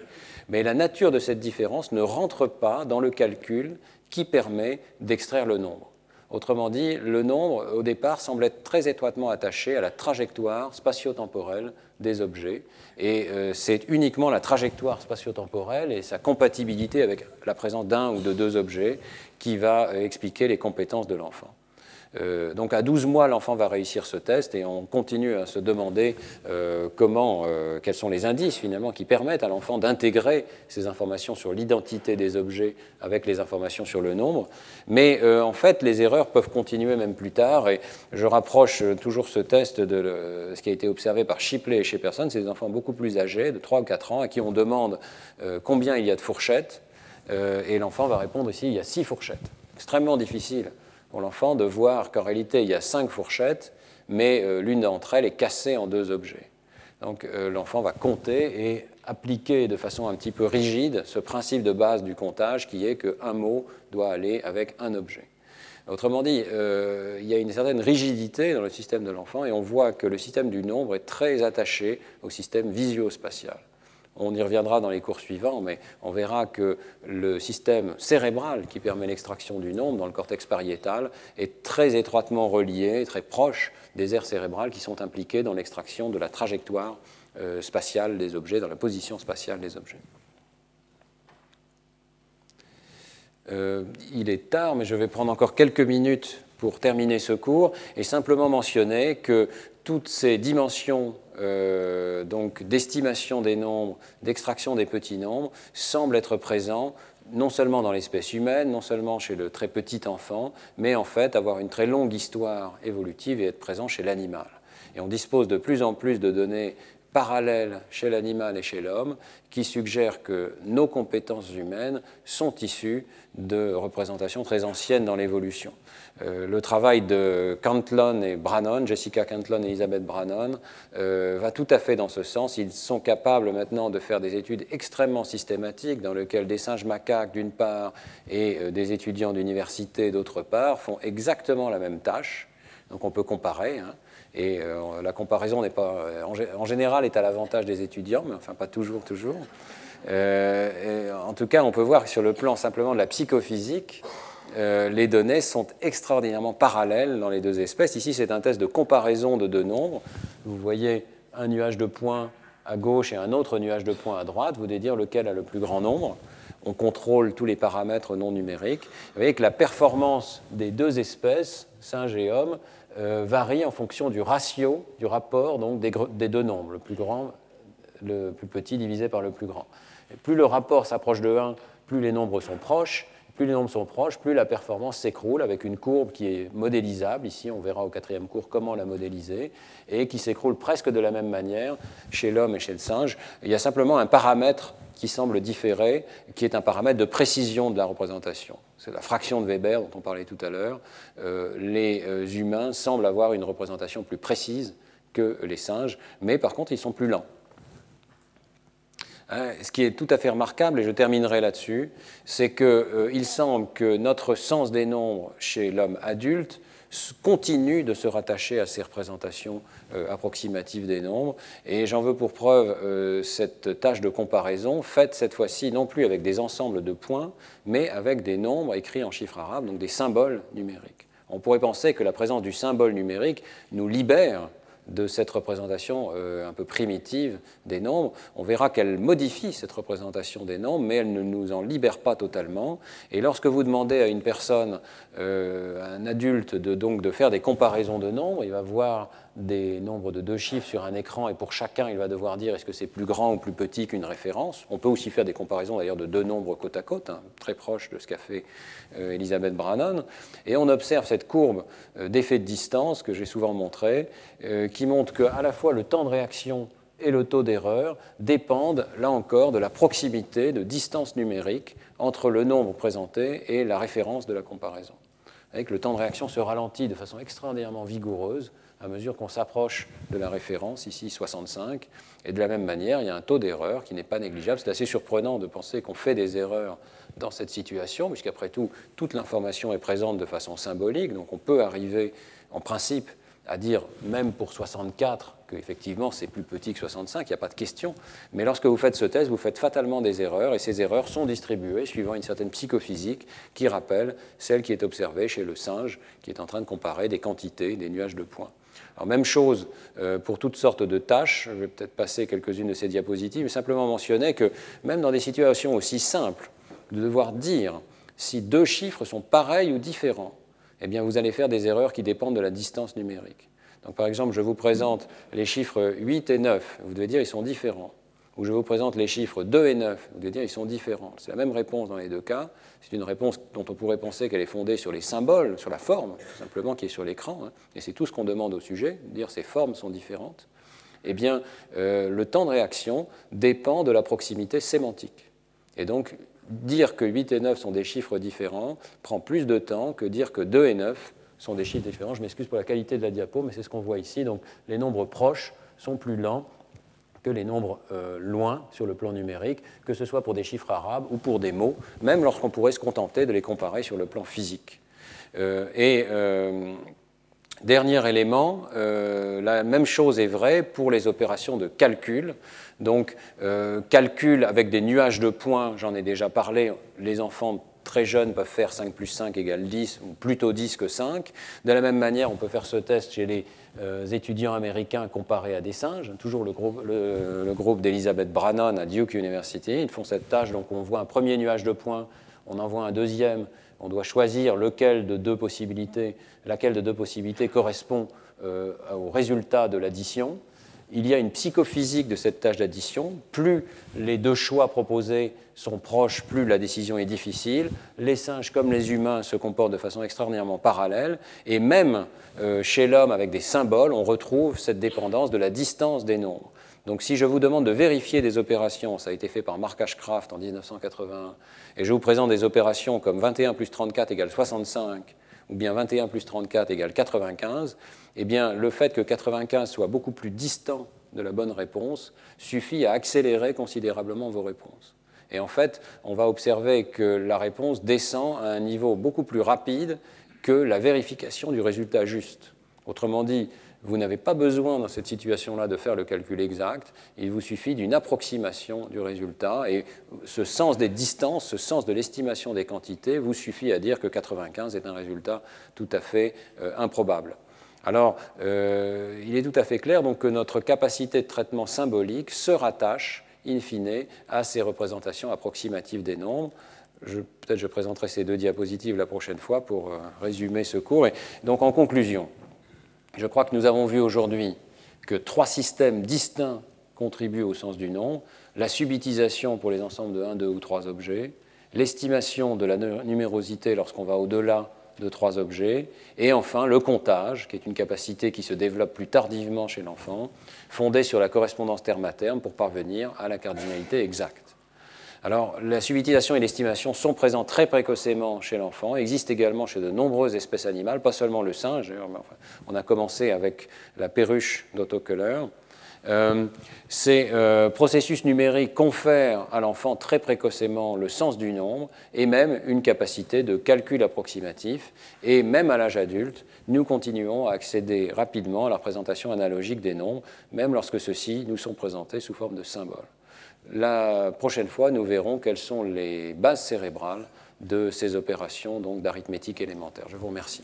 Mais la nature de cette différence ne rentre pas dans le calcul qui permet d'extraire le nombre. Autrement dit, le nombre, au départ, semble être très étroitement attaché à la trajectoire spatio-temporelle des objets. Et euh, c'est uniquement la trajectoire spatio-temporelle et sa compatibilité avec la présence d'un ou de deux objets qui va euh, expliquer les compétences de l'enfant. Euh, donc à 12 mois, l'enfant va réussir ce test et on continue à se demander euh, comment, euh, quels sont les indices finalement qui permettent à l'enfant d'intégrer ces informations sur l'identité des objets avec les informations sur le nombre. Mais en fait, les erreurs peuvent continuer même plus tard et je rapproche toujours ce test de ce qui a été observé par Shipley et chez personne, c'est des enfants beaucoup plus âgés, de 3 ou 4 ans, à qui on demande combien il y a de fourchettes et l'enfant va répondre ici, il y a 6 fourchettes. Extrêmement difficile pour l'enfant de voir qu'en réalité il y a cinq fourchettes, mais euh, l'une d'entre elles est cassée en deux objets. Donc euh, l'enfant va compter et appliquer de façon un petit peu rigide ce principe de base du comptage qui est qu'un mot doit aller avec un objet. Autrement dit, euh, il y a une certaine rigidité dans le système de l'enfant et on voit que le système du nombre est très attaché au système visio-spatial. On y reviendra dans les cours suivants, mais on verra que le système cérébral qui permet l'extraction du nombre dans le cortex pariétal est très étroitement relié, très proche des aires cérébrales qui sont impliquées dans l'extraction de la trajectoire euh, spatiale des objets, dans la position spatiale des objets. Euh, il est tard, mais je vais prendre encore quelques minutes pour terminer ce cours et simplement mentionner que toutes ces dimensions euh, donc d'estimation des nombres, d'extraction des petits nombres, semblent être présents non seulement dans l'espèce humaine, non seulement chez le très petit enfant, mais en fait avoir une très longue histoire évolutive et être présent chez l'animal. Et on dispose de plus en plus de données parallèles chez l'animal et chez l'homme qui suggèrent que nos compétences humaines sont issues de représentations très anciennes dans l'évolution. Euh, le travail de Cantlon et Brannon, Jessica Cantlon et Elizabeth Brannon, euh, va tout à fait dans ce sens. Ils sont capables maintenant de faire des études extrêmement systématiques dans lesquelles des singes macaques d'une part et euh, des étudiants d'université d'autre part font exactement la même tâche. Donc on peut comparer. Hein. et la comparaison n'est pas, en, général, est à l'avantage des étudiants, mais enfin pas toujours, toujours. en tout cas, on peut voir que sur le plan simplement de la psychophysique, euh, les données sont extraordinairement parallèles dans les deux espèces. Ici, c'est un test de comparaison de deux nombres. Vous voyez un nuage de points à gauche et un autre nuage de points à droite. Vous devez dire lequel a le plus grand nombre. On contrôle tous les paramètres non numériques. Vous voyez que la performance des deux espèces, singe et homme, euh, varie en fonction du ratio, du rapport donc, des, deux nombres, le plus grand, le plus petit divisé par le plus grand. plus le rapport s'approche de 1, plus les nombres sont proches, plus les nombres sont proches, plus la performance s'écroule avec une courbe qui est modélisable. Ici, on verra au quatrième cours comment la modéliser, et qui s'écroule presque de la même manière chez l'homme et chez le singe. Il y a simplement un paramètre qui semble différer, qui est un paramètre de précision de la représentation. C'est la fraction de Weber dont on parlait tout à l'heure. Euh, les euh, humains semblent avoir une représentation plus précise que les singes, mais par contre, ils sont plus lents. Hein, ce qui est tout à fait remarquable, et je terminerai là-dessus, c'est qu'il euh, semble que notre sens des nombres chez l'homme adulte continue de se rattacher à ces représentations euh, approximatives des nombres. Et j'en veux pour preuve euh, cette tâche de comparaison faite cette fois-ci non plus avec des ensembles de points, mais avec des nombres écrits en chiffres arabes, donc des symboles numériques. On pourrait penser que la présence du symbole numérique nous libère de cette représentation euh, un peu primitive des nombres. On verra qu'elle modifie cette représentation des nombres, mais elle ne nous en libère pas totalement. Et lorsque vous demandez à une personne, euh, un adulte, de, donc, de faire des comparaisons de nombres, il va voir des nombres de deux chiffres sur un écran et pour chacun, il va devoir dire est-ce que c'est plus grand ou plus petit qu'une référence. On peut aussi faire des comparaisons d'ailleurs de deux nombres côte à côte, hein, très proches de ce qu'a fait euh, Elisabeth Brannon. Et on observe cette courbe euh, d'effet de distance que j'ai souvent montrée, euh, qui montre qu'à la fois le temps de réaction et le taux d'erreur dépendent, là encore, de la proximité, de distance numérique entre le nombre présenté et la référence de la comparaison. Avec le temps de réaction se ralentit de façon extraordinairement vigoureuse à mesure qu'on s'approche de la référence, ici 65. Et de la même manière, il y a un taux d'erreur qui n'est pas négligeable. C'est assez surprenant de penser qu'on fait des erreurs dans cette situation, puisqu'après tout, toute l'information est présente de façon symbolique. Donc on peut arriver, en principe, à dire, même pour 64, qu'effectivement c'est plus petit que 65, il n'y a pas de question. Mais lorsque vous faites ce test, vous faites fatalement des erreurs, et ces erreurs sont distribuées suivant une certaine psychophysique qui rappelle celle qui est observée chez le singe, qui est en train de comparer des quantités, des nuages de points. Alors, même chose euh, pour toutes sortes de tâches. Je vais peut-être passer quelques-unes de ces diapositives, mais simplement mentionner que même dans des situations aussi simples, de devoir dire si deux chiffres sont pareils ou différents, eh bien, vous allez faire des erreurs qui dépendent de la distance numérique. Par exemple, je vous présente les chiffres 8 et 9. Vous devez dire ils sont différents où je vous présente les chiffres 2 et 9, vous devez dire ils sont différents. C'est la même réponse dans les deux cas. C'est une réponse dont on pourrait penser qu'elle est fondée sur les symboles, sur la forme, tout simplement, qui est sur l'écran. Hein. Et c'est tout ce qu'on demande au sujet, dire ces formes sont différentes. Eh bien, euh, le temps de réaction dépend de la proximité sémantique. Et donc, dire que 8 et 9 sont des chiffres différents prend plus de temps que dire que 2 et 9 sont des chiffres différents. Je m'excuse pour la qualité de la diapo, mais c'est ce qu'on voit ici. Donc, les nombres proches sont plus lents que les nombres euh, loin sur le plan numérique, que ce soit pour des chiffres arabes ou pour des mots, même lorsqu'on pourrait se contenter de les comparer sur le plan physique. Euh, et euh, Dernier élément, la même chose est vraie pour les opérations de calcul. Donc, calcul avec des nuages de points, j'en ai déjà parlé, les enfants très jeunes peuvent faire 5 plus 5 égale 10, ou plutôt 10 que 5. De la même manière, on peut faire ce test chez les euh, étudiants américains comparés à des singes, toujours le groupe, d'Elizabeth Brannon à Duke University. Ils font cette tâche, donc on voit un premier nuage de points, on en voit un deuxième, on doit choisir lequel de deux possibilités, laquelle de deux possibilités correspond euh, au résultat de l'addition. Il y a une psychophysique de cette tâche d'addition. Plus les deux choix proposés sont proches, plus la décision est difficile. Les singes, comme les humains, se comportent de façon extraordinairement parallèle. Et même euh, chez l'homme, avec des symboles, on retrouve cette dépendance de la distance des nombres. Donc si je vous demande de vérifier des opérations, ça a été fait par Mark Ashcraft en 1981, et je vous présente des opérations comme 21 plus 34 égale 65, ou bien 21 plus 34 égale 95, eh bien le fait que 95 soit beaucoup plus distant de la bonne réponse suffit à accélérer considérablement vos réponses. Et en fait, on va observer que la réponse descend à un niveau beaucoup plus rapide que la vérification du résultat juste. Autrement dit, vous n'avez pas besoin dans cette situation-là de faire le calcul exact, il vous suffit d'une approximation du résultat et ce sens des distances, ce sens de l'estimation des quantités vous suffit à dire que 95 est un résultat tout à fait euh, improbable. Alors, euh, il est tout à fait clair donc, que notre capacité de traitement symbolique se rattache, in fine, à ces représentations approximatives des nombres. Peut-être je présenterai ces deux diapositives la prochaine fois pour euh, résumer ce cours. Et donc, en conclusion, je crois que nous avons vu aujourd'hui que trois systèmes distincts contribuent au sens du nombre. La subitisation pour les ensembles de 1, 2 ou 3 objets, l'estimation de la numérosité lorsqu'on va au-delà de trois objets, et enfin le comptage, qui est une capacité qui se développe plus tardivement chez l'enfant, fondée sur la correspondance terme à terme pour parvenir à la cardinalité exacte. Alors, la subitisation et l'estimation sont présents très précocement chez l'enfant, existent également chez de nombreuses espèces animales, pas seulement le singe. on a commencé avec la perruche. Euh, ces euh, processus numériques confèrent à l'enfant très précocement le sens du nombre et même une capacité de calcul approximatif. Et même à l'âge adulte, nous continuons à accéder rapidement à la représentation analogique des nombres, même lorsque ceux-ci nous sont présentés sous forme de symboles. La prochaine fois, nous verrons quelles sont les bases cérébrales de ces opérations d'arithmétique élémentaire. Je vous remercie.